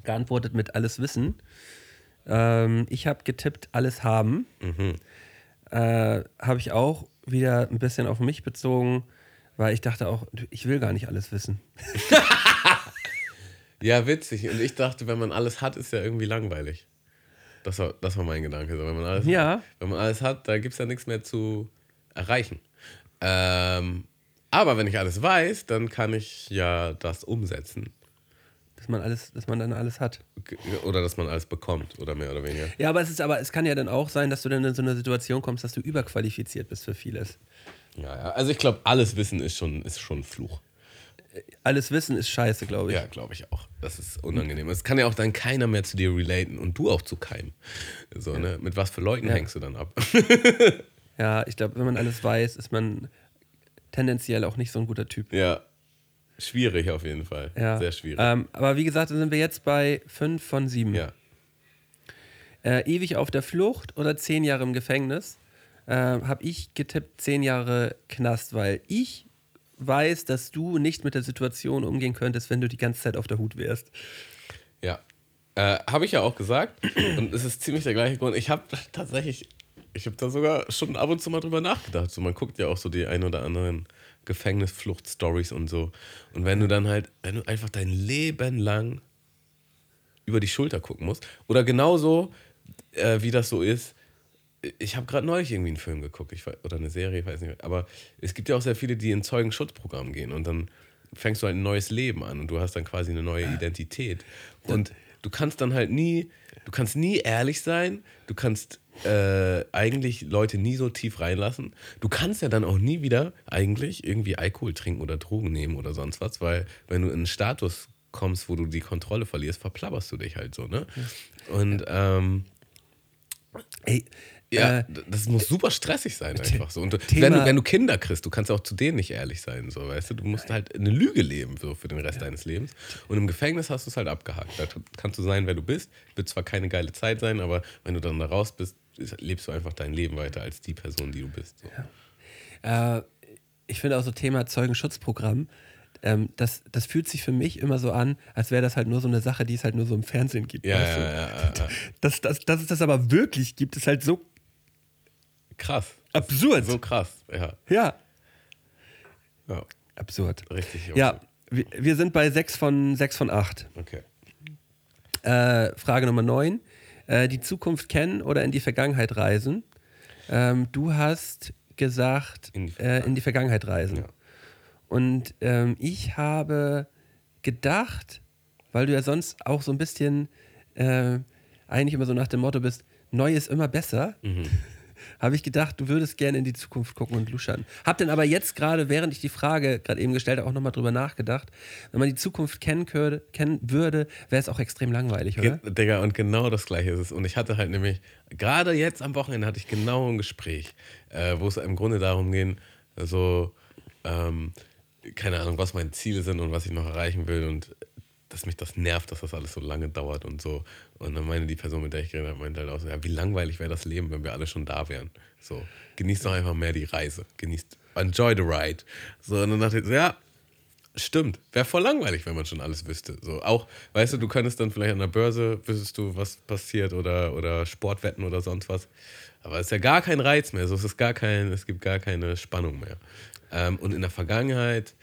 geantwortet mit alles wissen. Ähm, ich habe getippt, alles haben. Mhm. Äh, habe ich auch wieder ein bisschen auf mich bezogen, weil ich dachte auch, ich will gar nicht alles wissen. [laughs] Ja, witzig. Und ich dachte, wenn man alles hat, ist ja irgendwie langweilig. Das war, das war mein Gedanke. So, wenn, man alles, Ja. wenn man alles hat, da gibt es ja nichts mehr zu erreichen. Ähm, aber wenn ich alles weiß, dann kann ich ja das umsetzen. Dass man alles, dass man dann alles hat. Oder dass man alles bekommt, oder mehr oder weniger. Ja, aber es ist aber, es kann ja dann auch sein, dass du dann in so eine Situation kommst, dass du überqualifiziert bist für vieles. Ja, ja. Also ich glaube, alles Wissen ist schon, ist schon ein Fluch. Alles Wissen ist scheiße, glaube ich. Ja, glaube ich auch. Das ist unangenehm. Es kann ja auch dann keiner mehr zu dir relaten und du auch zu keinem. So, ne? Mit was für Leuten Ja. hängst du dann ab? [laughs] Ja, ich glaube, wenn man alles weiß, ist man tendenziell auch nicht so ein guter Typ. ja. Schwierig auf jeden Fall. Ja. Sehr schwierig. Ähm, aber wie gesagt, da sind wir jetzt bei 5 von 7. ja. Äh, ewig auf der Flucht oder 10 Jahre im Gefängnis. Äh, Habe ich getippt 10 Jahre Knast, weil ich weiß, dass du nicht mit der Situation umgehen könntest, wenn du die ganze Zeit auf der Hut wärst. Ja. Äh, habe ich ja auch gesagt. Und es ist ziemlich der gleiche Grund. Ich habe tatsächlich, ich habe da sogar schon ab und zu mal drüber nachgedacht. So, man guckt ja auch so die ein oder anderen Gefängnisflucht-Stories und so. Und wenn du dann halt, wenn du einfach dein Leben lang über die Schulter gucken musst. Oder genauso, äh, wie das so ist. Ich habe gerade neulich irgendwie einen Film geguckt, ich, oder eine Serie, weiß nicht. Aber es gibt ja auch sehr viele, die in Zeugenschutzprogramm gehen und dann fängst du halt ein neues Leben an und du hast dann quasi eine neue Identität. Und du kannst dann halt nie, du kannst nie ehrlich sein, du kannst äh, eigentlich Leute nie so tief reinlassen. Du kannst ja dann auch nie wieder eigentlich irgendwie Alkohol trinken oder Drogen nehmen oder sonst was, weil wenn du in einen Status kommst, wo du die Kontrolle verlierst, verplapperst du dich halt so, ne? Und ähm, Ey, ja, äh, das muss super stressig sein, einfach so. Und Thema- wenn, du, wenn du Kinder kriegst, du kannst auch zu denen nicht ehrlich sein, so, weißt du? Du musst halt eine Lüge leben, so für den Rest deines Lebens. Und im Gefängnis hast du es halt abgehakt. Da kannst du sein, wer du bist. Wird zwar keine geile Zeit sein, aber wenn du dann da raus bist, ist- lebst du einfach dein Leben weiter als die Person, die du bist. So. Äh, ich finde auch so Thema Zeugenschutzprogramm. ähm, das, das fühlt sich für mich immer so an, als wäre das halt nur so eine Sache, die es halt nur so im Fernsehen gibt. Ja, weißt du? ja, ja, ja, ja. Dass, dass, dass es das aber wirklich gibt, ist halt so Krass. absurd. So krass, ja. ja, ja. absurd. Richtig. Ja, wir, wir sind bei 6 von, 6 von 8. Okay. Äh, Frage Nummer 9. Äh, die Zukunft kennen oder in die Vergangenheit reisen? Ähm, du hast gesagt, In die äh, in die Vergangenheit reisen. Ja. Und ähm, ich habe gedacht, weil du ja sonst auch so ein bisschen äh, eigentlich immer so nach dem Motto bist, neu ist immer besser, Mhm. Habe ich gedacht, du würdest gerne in die Zukunft gucken und luschern. Hab dann aber jetzt gerade, während ich die Frage gerade eben gestellt habe, auch nochmal drüber nachgedacht. Wenn man die Zukunft kennen, könnte, kennen würde, wäre es auch extrem langweilig, oder? Ge Digga, und genau das gleiche ist es. Und ich hatte halt nämlich, gerade jetzt am Wochenende hatte ich genau ein Gespräch, äh, wo es im Grunde darum ging, so, ähm, keine Ahnung, was meine Ziele sind und was ich noch erreichen will und dass mich das nervt, dass das alles so lange dauert und so. Und dann meinte die Person, mit der ich geredet habe, meinte halt auch so, ja, wie langweilig wäre das Leben, wenn wir alle schon da wären. So, genießt doch einfach mehr die Reise. Genießt, enjoy the ride. So, und dann dachte ich so, ja, Stimmt, wäre voll langweilig, wenn man schon alles wüsste. So auch, weißt du, du könntest dann vielleicht an der Börse wüsstest du, was passiert oder, oder Sportwetten oder sonst was. Aber es ist ja gar kein Reiz mehr. So, es ist gar kein, es gibt gar keine Spannung mehr. Ähm, und in der Vergangenheit,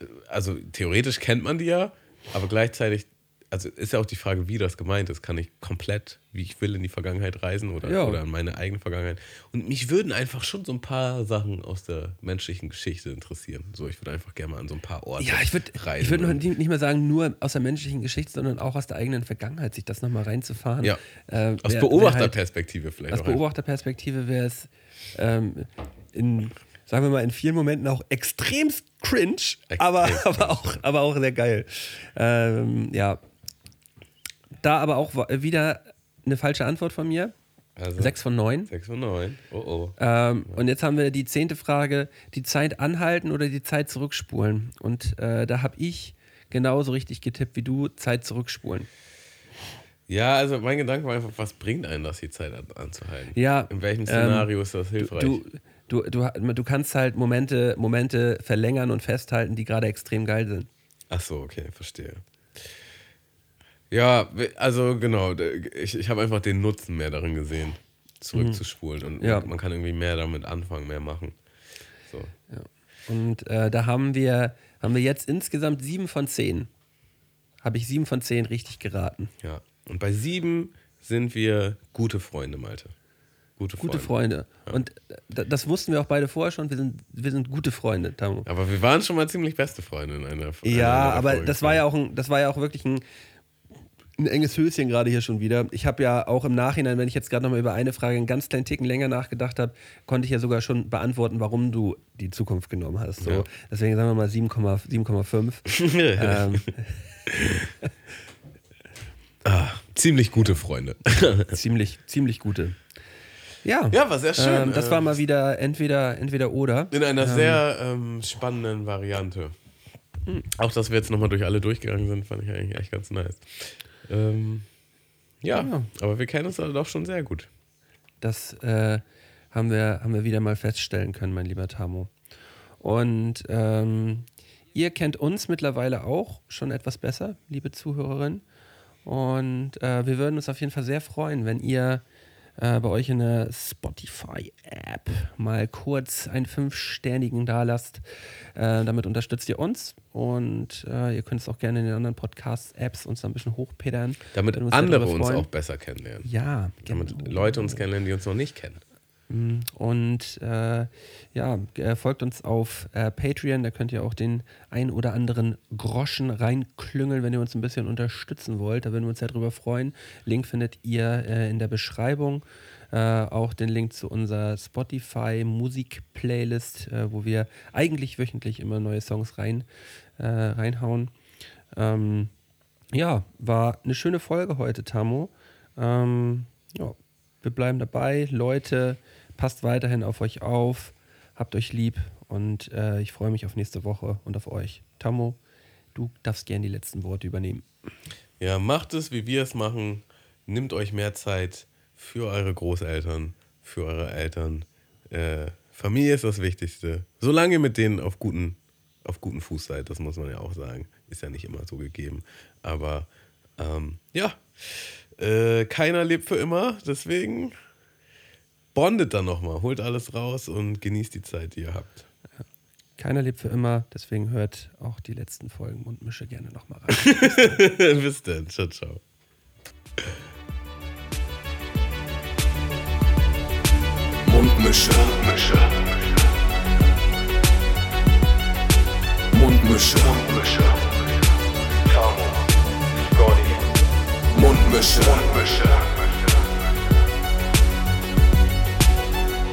äh, also theoretisch kennt man die ja, aber gleichzeitig, also ist ja auch die Frage, wie das gemeint ist. Kann ich komplett, wie ich will, in die Vergangenheit reisen oder, Ja. oder in meine eigene Vergangenheit? Und mich würden einfach schon so ein paar Sachen aus der menschlichen Geschichte interessieren. So, ich würde einfach gerne mal an so ein paar Orte Ja, ich würde reisen. ich würd und- nicht mehr sagen, nur aus der menschlichen Geschichte, sondern auch aus der eigenen Vergangenheit, sich das nochmal reinzufahren. Ja. Äh, aus wär Beobachterperspektive vielleicht. Aus. Beobachterperspektive wäre es ähm, in, sagen wir mal, in vielen Momenten auch extremst cringe, aber, Extrem aber, auch, aber auch sehr geil. Ähm, ja. Da aber auch wieder eine falsche Antwort von mir. Also, Sechs von neun. 6 von 9. Oh oh. Ähm, und jetzt haben wir die zehnte Frage: die Zeit anhalten oder die Zeit zurückspulen? Und äh, da habe ich genauso richtig getippt wie du: Zeit zurückspulen. Ja, also mein Gedanke war einfach, was bringt einen das, die Zeit an, anzuhalten? Ja, In welchem ähm, Szenario ist das hilfreich? Du, du, du, du kannst halt Momente, Momente verlängern und festhalten, die gerade extrem geil sind. Ach so, okay, verstehe. Ja, also genau, ich, ich habe einfach den Nutzen mehr darin gesehen, zurückzuspulen. Und Ja. man, kann irgendwie mehr damit anfangen, mehr machen. So. Und äh, da haben wir, haben wir jetzt insgesamt sieben von zehn. Habe ich sieben von zehn richtig geraten. Ja. Und bei sieben sind wir gute Freunde, Malte. Gute Freunde. Gute Freunde. Und äh, das wussten wir auch beide vorher schon. Wir sind, wir sind gute Freunde, Tamu. Aber wir waren schon mal ziemlich beste Freunde in einer einer Ja, aber das war ja auch ein, das war ja auch wirklich ein, ein enges Höschen gerade hier schon wieder. Ich habe ja auch im Nachhinein, wenn ich jetzt gerade nochmal über eine Frage einen ganz kleinen Ticken länger nachgedacht habe, konnte ich ja sogar schon beantworten, warum du die Zukunft genommen hast. So. Ja. Deswegen sagen wir mal 7,5. 7,5. [laughs] ähm, ah, ziemlich gute Freunde. ziemlich, ziemlich gute. Ja, Ja, war sehr schön. Ähm, das war mal wieder entweder, entweder oder. In einer sehr ähm, spannenden Variante. Auch, dass wir jetzt nochmal durch alle durchgegangen sind, fand ich eigentlich echt ganz nice. Ähm, ja, Ja. aber wir kennen uns doch schon sehr gut. Das äh, haben, wir, haben wir wieder mal feststellen können, mein lieber Tamo. Und ähm, ihr kennt uns mittlerweile auch schon etwas besser, liebe Zuhörerin. Und äh, wir würden uns auf jeden Fall sehr freuen, wenn ihr äh, bei euch in der Spotify-App mal kurz einen fünfsternigen da lasst. Äh, damit unterstützt ihr uns und äh, ihr könnt es auch gerne in den anderen Podcast-Apps uns ein bisschen hochpedern. Damit andere uns auch besser kennenlernen. Ja, Damit genau. Leute uns kennenlernen, die uns noch nicht kennen. Mm, Und äh, ja, äh, folgt uns auf äh, Patreon, da könnt ihr auch den ein oder anderen Groschen reinklüngeln, wenn ihr uns ein bisschen unterstützen wollt. Da würden wir uns sehr drüber freuen. Link findet ihr äh, in der Beschreibung. Äh, auch den Link zu unserer Spotify-Musik-Playlist, äh, wo wir eigentlich wöchentlich immer neue Songs rein, reinhauen. Ähm, ja, war eine schöne Folge heute, Tamo. Ähm, ja, wir bleiben dabei. Leute, passt weiterhin auf euch auf, habt euch lieb und äh, ich freue mich auf nächste Woche und auf euch. Tamo, du darfst gerne die letzten Worte übernehmen. Ja, macht es, wie wir es machen. Nimmt euch mehr Zeit für eure Großeltern, für eure Eltern. Äh, Familie ist das Wichtigste. Solange ihr mit denen auf guten auf guten Fuß seid, das muss man ja auch sagen. Ist ja nicht immer so gegeben. Aber ähm, ja, äh, keiner lebt für immer, deswegen bondet dann nochmal, holt alles raus und genießt die Zeit, die ihr habt. Keiner lebt für immer, deswegen hört auch die letzten Folgen Mundmische gerne nochmal rein. [laughs] Bis dann, ciao, ciao. Mundmische. Mundmische. Mundmische. Mundmische. Tamo. Scotty. Mundmische. Mundmische.